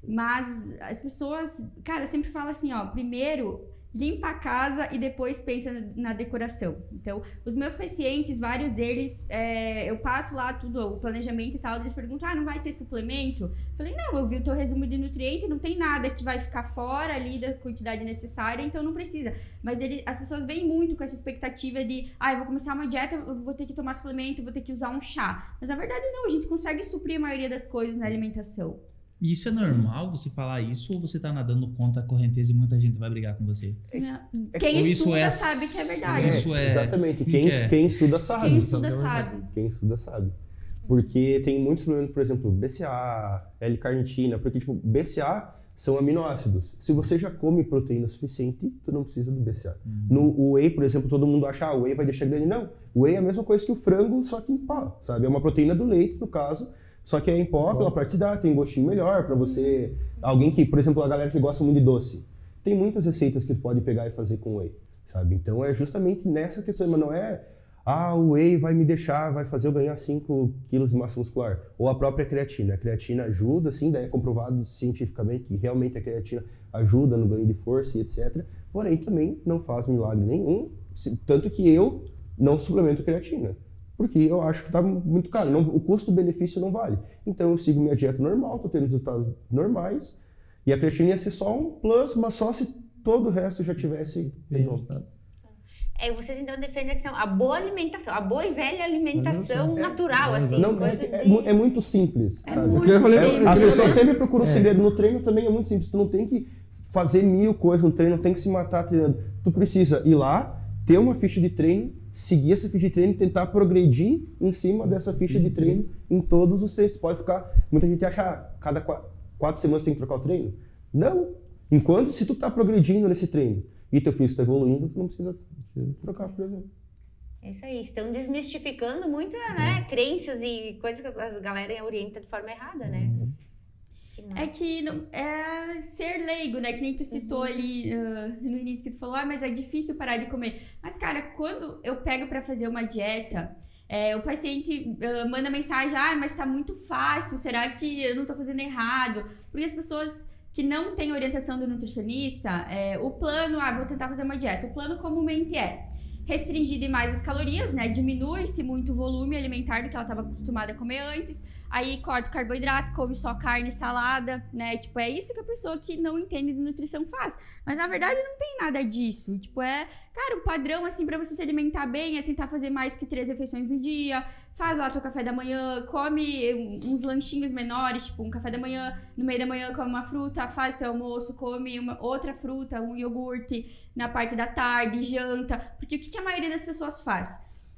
Mas as pessoas, cara, eu sempre falo assim, ó, primeiro limpa a casa e depois pensa na- decoração. Então, os meus pacientes, vários deles, é, eu passo lá tudo, o planejamento e tal, eles perguntam, ah, não vai ter suplemento? Falei, não, eu vi o teu resumo de nutriente, não tem nada que vai ficar fora ali da quantidade necessária, então não precisa. Mas ele, as pessoas vêm muito com essa expectativa de, ah, eu vou começar uma dieta, eu vou ter que tomar suplemento, eu vou ter que usar um chá. Mas na verdade não, a gente consegue suprir a maioria das coisas na alimentação. E Isso é normal você falar isso ou você tá nadando contra a correnteza e muita gente vai brigar com você? Né? é Quem Ou isso estuda é- sabe que é verdade. Isso é- Exatamente. que Quem, que é? quem estuda sabe. Quem estuda é sabe. Quem estuda sabe. Porque tem muitos suplementos, por exemplo, BCA, L-carnitina, porque, tipo, BCA são aminoácidos. Se você já come proteína suficiente, tu não precisa do BCA. No whey, por exemplo, todo mundo acha, ah, o whey vai deixar grande. Não, o whey é a mesma coisa que o frango, só que em pó, sabe? É uma proteína do leite, no caso, só que é em pó pela praticidade, tem um gostinho melhor pra você... Alguém que, por exemplo, a galera que gosta muito de doce. Tem muitas receitas que tu pode pegar e fazer com whey, sabe? Então é justamente nessa questão, mas não é... Ah, o whey vai me deixar, vai fazer eu ganhar 5 quilos de massa muscular. Ou a própria creatina. A creatina ajuda, sim, daí é comprovado cientificamente que realmente a creatina ajuda no ganho de força e etc. Porém, também não faz milagre nenhum. Tanto que eu não suplemento creatina. Porque eu acho que tá muito caro. Não- o custo-benefício não vale. Então eu sigo minha dieta normal, tô tendo resultados normais. E a creatina ia ser só um plus, mas só se todo o resto já tivesse Bem ajustado. É, vocês então defendem que são a boa alimentação, a boa e velha alimentação É, natural, é, assim. Não, é, coisa é de- é muito simples, É sabe? muito falei- É, simples. as pessoas sempre procuram um segredo. No treino também é muito simples. Tu não tem que fazer mil coisas no treino, não tem que se matar treinando. Tu precisa ir lá, ter uma ficha de treino, seguir essa ficha de treino e tentar progredir em cima dessa ficha de treino em todos os treinos. Tu pode ficar. Muita gente acha, ah, cada quatro semanas tem que trocar o treino. Não. Enquanto se tu tá progredindo nesse treino e teu filho está evoluindo, tu não precisa, precisa trocar, por exemplo. É isso aí, estão desmistificando muita, né, é. crenças e coisas que a galera orienta de forma errada, né? Uhum. É que não, é ser leigo, né? Que nem tu citou uhum. ali uh, no início que tu falou, ah, mas é difícil parar de comer. Mas, cara, quando eu pego para fazer uma dieta, é, o paciente uh, manda mensagem, ah, mas tá muito fácil, será que eu não tô fazendo errado? Porque as pessoas que não têm orientação do nutricionista, é, o plano, ah, vou tentar fazer uma dieta. O plano comumente é restringir demais as calorias, né? Diminui-se muito o volume alimentar do que ela estava acostumada a comer antes. Aí corta o carboidrato, come só carne salada, né? Tipo, é isso que a pessoa que não entende de nutrição faz. Mas na verdade não tem nada disso. Tipo, é, cara, o padrão assim para você se alimentar bem é tentar fazer mais que três refeições no dia, faz lá teu café da manhã, come uns lanchinhos menores, tipo um café da manhã, no meio da manhã come uma fruta, faz teu almoço, come uma outra fruta, um iogurte na parte da tarde, janta. Porque o que, que a maioria das pessoas faz?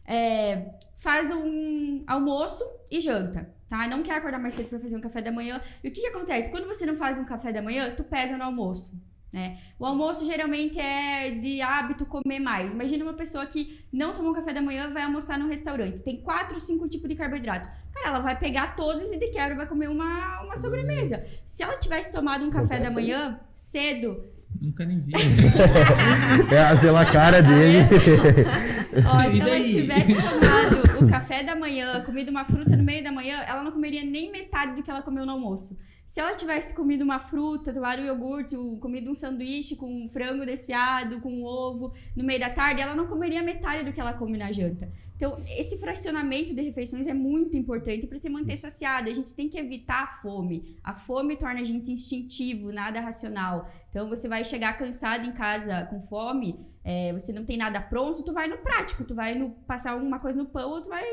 É, faz um almoço e janta tá? Não quer acordar mais cedo para fazer um café da manhã. E o que, que acontece? Quando você não faz um café da manhã, tu pesa no almoço. Né? O almoço geralmente é de hábito comer mais. Imagina uma pessoa que não tomou um café da manhã vai almoçar num restaurante. Tem quatro, cinco tipos de carboidrato. Cara, ela vai pegar todos e de quebra vai comer uma, uma sobremesa. Se ela tivesse tomado um café da manhã cedo, Nunca nem vi. é pela cara dele. Ó, se ela tivesse tomado o café da manhã, comido uma fruta no meio da manhã, ela não comeria nem metade do que ela comeu no almoço. Se ela tivesse comido uma fruta, tomado um iogurte, comido um sanduíche com frango desfiado, com ovo no meio da tarde, ela não comeria metade do que ela come na janta. Então, esse fracionamento de refeições é muito importante para te manter saciado. A gente tem que evitar a fome. A fome torna a gente instintivo, nada racional. Então, você vai chegar cansado em casa com fome, é, você não tem nada pronto, tu vai no prático, tu vai no, passar alguma coisa no pão ou tu vai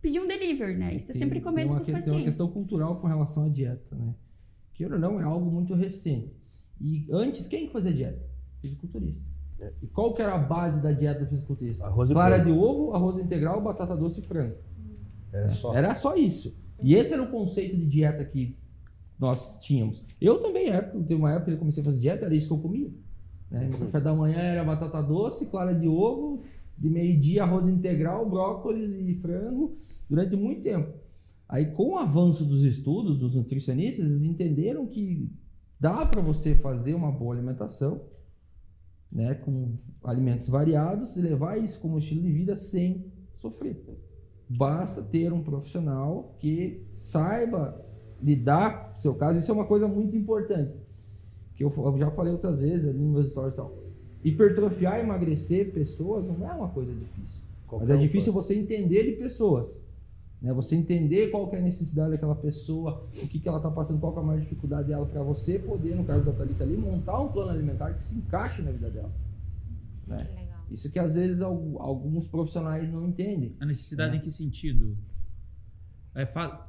pedir um delivery, né? Isso eu sempre comento com os pacientes. Tem uma questão cultural com relação à dieta, né? Que ou não, é algo muito recente. E antes, quem fazia dieta? Fisiculturista. E qual que era a base da dieta do fisiculturista? Arroz Clara de ovo, arroz integral, batata doce e frango. Era só. Era só isso. E esse era o conceito de dieta que nós tínhamos. Eu também, época, teve uma época que eu comecei a fazer dieta, era isso que eu comia. Né? Meu café da manhã era batata doce, clara de ovo, de meio-dia arroz integral, brócolis e frango, durante muito tempo. Aí, com o avanço dos estudos dos nutricionistas, eles entenderam que dá para você fazer uma boa alimentação né, com alimentos variados e levar isso como estilo de vida sem sofrer. Basta ter um profissional que saiba lidar com o seu caso. Isso é uma coisa muito importante. Que eu, eu já falei outras vezes ali nos meus stories e tal. Hipertrofiar e emagrecer pessoas não é uma coisa difícil. Qualquer mas é difícil você entender de pessoas. Né? Você entender qual é a necessidade daquela pessoa, o que, que ela está passando, qual é a maior dificuldade dela, para você poder, no caso da Thalita ali, montar um plano alimentar que se encaixe na vida dela. Né? Que Isso que às vezes alguns profissionais não entendem. A necessidade né? em que sentido? É fa...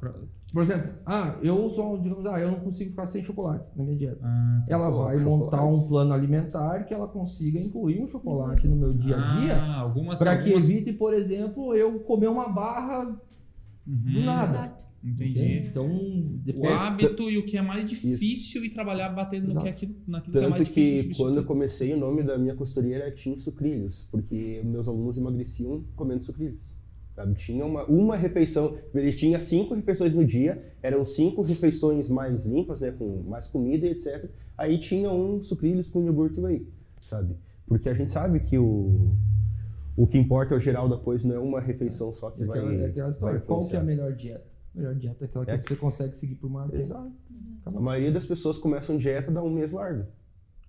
Por exemplo, ah, eu sou, digamos, ah, eu não consigo ficar sem chocolate na minha dieta. Ah, tá ela vai montar um plano alimentar que ela consiga incluir um chocolate no meu dia a dia. Ah, para que evite, por exemplo, eu comer uma barra uhum. do nada. Entendi. Entende? Então, depois... O hábito e o que é mais difícil Isso. e trabalhar batendo no que é aquilo, naquilo Tanto que é mais difícil. que quando eu comecei, o nome da minha consultoria era Tim Sucrilhos, porque meus alunos emagreciam comendo sucrilhos. Sabe? Tinha uma, uma refeição, eles tinham cinco refeições no dia, eram cinco refeições mais limpas, né, com mais comida e etc. Aí tinha um sucrilhos com iogurte whey, sabe? Porque a gente sabe que o o que importa é o geral da coisa, não é uma refeição só que é vai. É aquela história. Qual que é a melhor dieta? A melhor dieta é aquela que, é que você consegue seguir por uma Exato. A maioria das pessoas começam dieta dá um mês largo.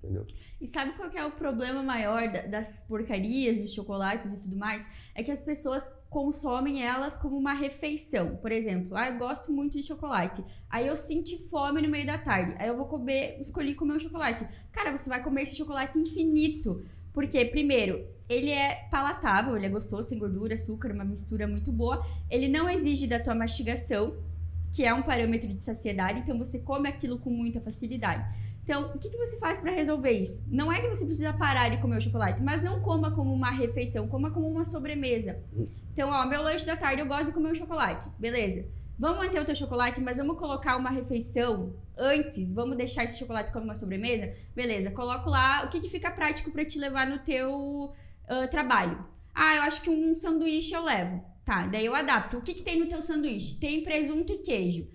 Entendeu? E sabe qual é o problema maior das porcarias de chocolates e tudo mais? É que as pessoas consomem elas como uma refeição. Por exemplo, ah, eu gosto muito de chocolate. Aí eu senti fome no meio da tarde. Aí eu vou comer, escolhi comer um chocolate. Cara, você vai comer esse chocolate infinito. Porque, primeiro, ele é palatável, ele é gostoso, tem gordura, açúcar, uma mistura muito boa. Ele não exige da tua mastigação, que é um parâmetro de saciedade, então você come aquilo com muita facilidade. Então, o que, que você faz para resolver isso? Não é que você precisa parar de comer o chocolate, mas não coma como uma refeição, coma como uma sobremesa. Então, ó, meu lanche da tarde eu gosto de comer o chocolate, beleza. Vamos manter o teu chocolate, mas vamos colocar uma refeição antes. Vamos deixar esse chocolate como uma sobremesa? Beleza, coloco lá o que, que fica prático para te levar no teu uh, trabalho. Ah, eu acho que um sanduíche eu levo. Tá, daí eu adapto. O que, que tem no teu sanduíche? Tem presunto e queijo.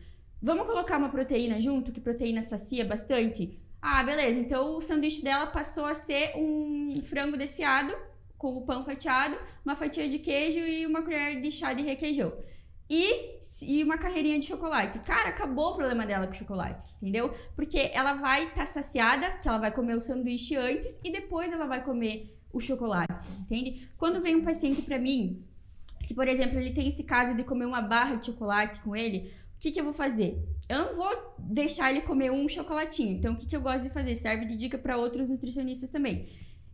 Vamos colocar uma proteína junto, que proteína sacia bastante? Ah, beleza. Então o sanduíche dela passou a ser um frango desfiado com o pão fatiado, uma fatia de queijo e uma colher de chá de requeijão. E, e uma carreirinha de chocolate. Cara, acabou o problema dela com o chocolate, entendeu? Porque ela vai estar tá saciada, que ela vai comer o sanduíche antes e depois ela vai comer o chocolate, entende? Quando vem um paciente para mim, que por exemplo, ele tem esse caso de comer uma barra de chocolate com ele, que, que eu vou fazer? Eu não vou deixar ele comer um chocolatinho. Então, o que, que eu gosto de fazer? Serve de dica para outros nutricionistas também.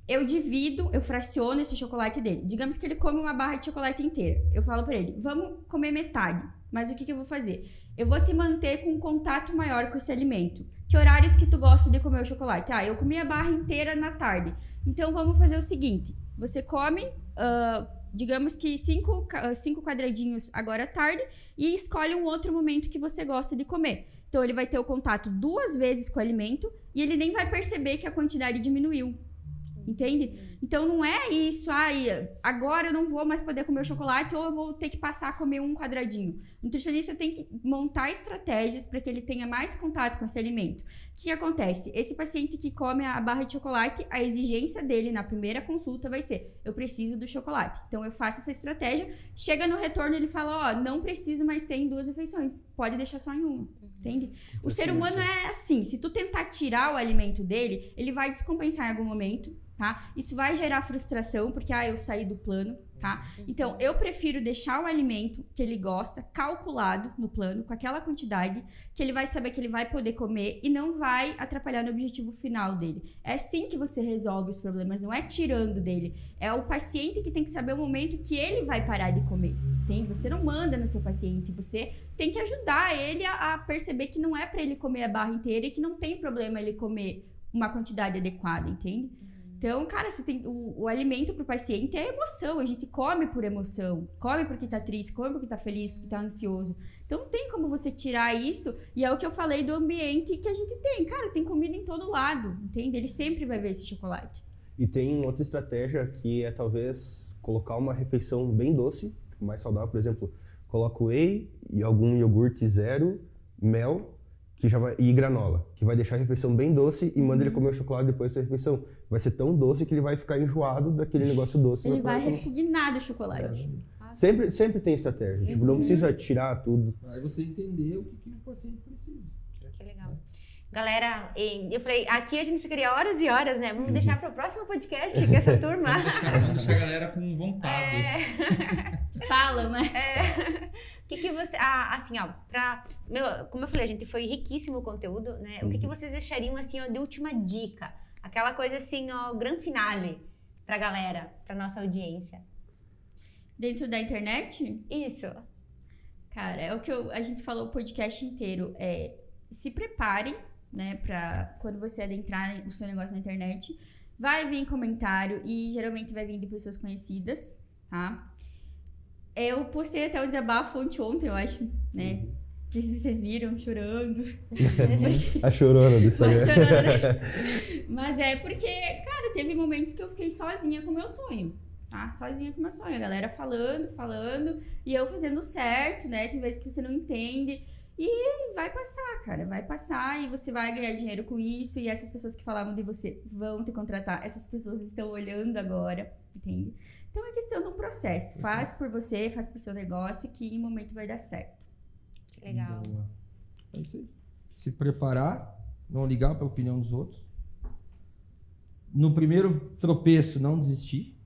Eu divido, eu fraciono esse chocolate dele. Digamos que ele come uma barra de chocolate inteira. Eu falo para ele, vamos comer metade. Mas o que, que eu vou fazer? Eu vou te manter com um contato maior com esse alimento. Que horários que tu gosta de comer o chocolate? Ah, eu comi a barra inteira na tarde. Então vamos fazer o seguinte: você come. Uh, digamos que cinco, cinco quadradinhos agora à tarde e escolhe um outro momento que você gosta de comer. Então ele vai ter o contato duas vezes com o alimento e ele nem vai perceber que a quantidade diminuiu. Entende? Então não é isso, ai, agora eu não vou mais poder comer o chocolate ou eu vou ter que passar a comer um quadradinho. O nutricionista tem que montar estratégias para que ele tenha mais contato com esse alimento. O que acontece? Esse paciente que come a barra de chocolate, a exigência dele na primeira consulta vai ser: eu preciso do chocolate. Então eu faço essa estratégia, chega no retorno ele fala: ó, oh, não preciso mais ter em duas refeições, pode deixar só em uma. Entende? O ser humano é assim, se tu tentar tirar o alimento dele, ele vai descompensar em algum momento tá? Isso vai gerar frustração, porque, ah, eu saí do plano, tá? Então, eu prefiro deixar o alimento que ele gosta calculado no plano, com aquela quantidade, que ele vai saber que ele vai poder comer e não vai atrapalhar no objetivo final dele. É assim que você resolve os problemas, não é tirando dele. É o paciente que tem que saber o momento que ele vai parar de comer, entende? Você não manda no seu paciente, você tem que ajudar ele a, a perceber que não é para ele comer a barra inteira e que não tem problema ele comer uma quantidade adequada, entende? Então, cara, você tem o, o alimento para o paciente é emoção. A gente come por emoção, come porque está triste, come porque está feliz, porque está ansioso. Então, não tem como você tirar isso. E é o que eu falei do ambiente que a gente tem. Cara, tem comida em todo lado, entende? Ele sempre vai ver esse chocolate. E tem outra estratégia que é talvez colocar uma refeição bem doce, mais saudável, por exemplo, coloca whey e algum iogurte zero, mel que já vai, e granola, que vai deixar a refeição bem doce e manda uhum. ele comer o chocolate depois dessa refeição. Vai ser tão doce que ele vai ficar enjoado daquele negócio doce. Ele vai repugnar do chocolate. É. Sempre, sempre tem estratégia. Tipo, não precisa tirar tudo. Aí você entender o que, que o paciente precisa. Que legal. Galera, eu falei, aqui a gente ficaria horas e horas, né? Vamos deixar para o próximo podcast com essa turma. Vamos deixar, vamos deixar a galera com vontade. É... Falam, né? É... O que, que você. Ah, assim, ó, pra. Meu, como eu falei, a gente foi riquíssimo o conteúdo, né? O que, que uhum. vocês deixariam, assim, ó, de última dica? Aquela coisa, assim, ó, gran finale pra galera, pra nossa audiência. Dentro da internet? Isso. Cara, é o que eu, a gente falou o podcast inteiro. É, se preparem né, para quando você adentrar o seu negócio na internet, vai vir comentário e geralmente vai vir de pessoas conhecidas, tá? Eu postei até o desabafo ontem, eu acho, né? Não sei se vocês viram, chorando. a chorona do Instagram. Mas é porque, cara, teve momentos que eu fiquei sozinha com o meu sonho, tá? Sozinha com o meu sonho. A galera falando, falando, e eu fazendo certo, né? Tem vezes que você não entende. E vai passar, cara, vai passar e você vai ganhar dinheiro com isso. E essas pessoas que falavam de você vão te contratar, essas pessoas estão olhando agora, entende? Então é questão de um processo. Faz por você, faz por seu negócio, que em um momento vai dar certo. Que legal. Boa. É isso aí. Se preparar, não ligar para a opinião dos outros. No primeiro tropeço, não desistir.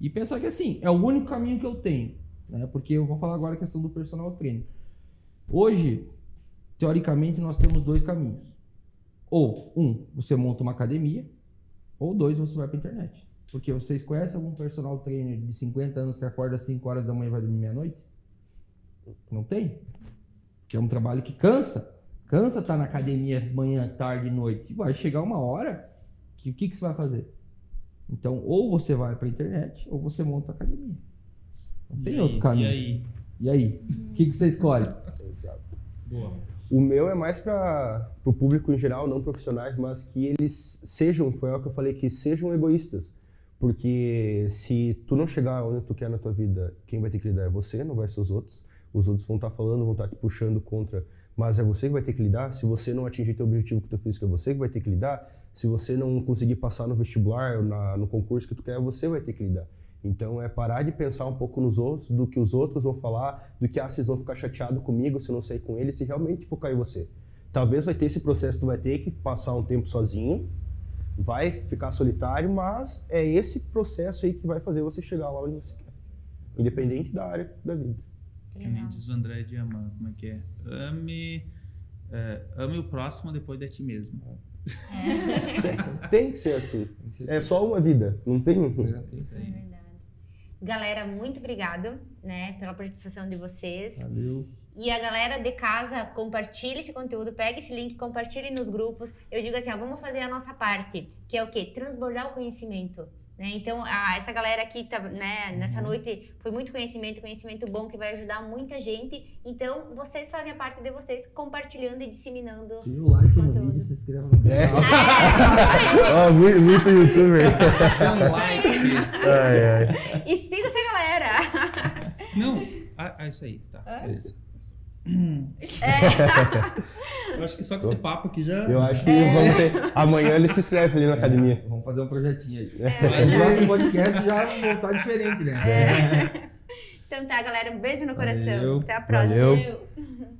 E pensar que assim, é o único caminho que eu tenho. Né? Porque eu vou falar agora a questão do personal trainer Hoje, teoricamente, nós temos dois caminhos. Ou, um, você monta uma academia, ou dois, você vai para internet. Porque vocês conhecem algum personal trainer de 50 anos que acorda às 5 horas da manhã e vai dormir meia-noite? Não tem. Porque é um trabalho que cansa. Cansa estar na academia manhã, tarde, noite. Vai chegar uma hora que o que, que você vai fazer? Então, ou você vai para a internet, ou você monta a academia. Não tem E outro aí? caminho. E aí? E aí? O que, que você escolhe? Exato. Boa. O meu é mais para o público em geral, não profissionais, mas que eles sejam, foi o que eu falei, que sejam egoístas. Porque se tu não chegar onde tu quer na tua vida, quem vai ter que lidar é você, não vai ser os outros. Os outros vão estar falando, vão estar te puxando contra, mas é você que vai ter que lidar. Se você não atingir teu objetivo que tu fez, é você que vai ter que lidar. Se você não conseguir passar no vestibular, na, no concurso que tu quer, você vai ter que lidar. Então é parar de pensar um pouco nos outros, do que os outros vão falar, do que ah, vocês vão ficar chateados comigo se eu não sair com eles, se realmente focar em você. Talvez vai ter esse processo, tu vai ter que passar um tempo sozinho, vai ficar solitário, mas é esse processo aí que vai fazer você chegar lá onde você quer. Independente da área da vida. Que nem diz o André de Amar, como é que é? Ame, é, ame o próximo depois de ti mesmo. Tem que ser assim. É só uma vida, não tem. Isso É aí. verdade. Galera, muito obrigado, né, pela participação de vocês. Valeu. E a galera de casa, compartilhe esse conteúdo, pegue esse link, compartilhe nos grupos. Eu digo assim, ó, vamos fazer a nossa parte, que é o quê? Transbordar o conhecimento. Né? Então, a- essa galera aqui, tá, né, nessa noite, foi muito conhecimento, conhecimento bom que vai ajudar muita gente. Então, vocês fazem a parte de vocês, compartilhando e disseminando. Dê o like esse no conteúdo. vídeo, se inscreva no É. canal. Ó, muito, muito youtuber. Dá um like. Ai, ai. E siga essa galera! Não, ah, ah, isso aí, tá, beleza. É. Eu acho que só com esse papo aqui já. Eu acho que vamos ter. Amanhã ele se inscreve ali na academia. Vamos fazer um projetinho aí. É. No próximo podcast já voltar diferente, né? Então tá, galera, um beijo no coração. Valeu. Até a próxima. Valeu. Eu-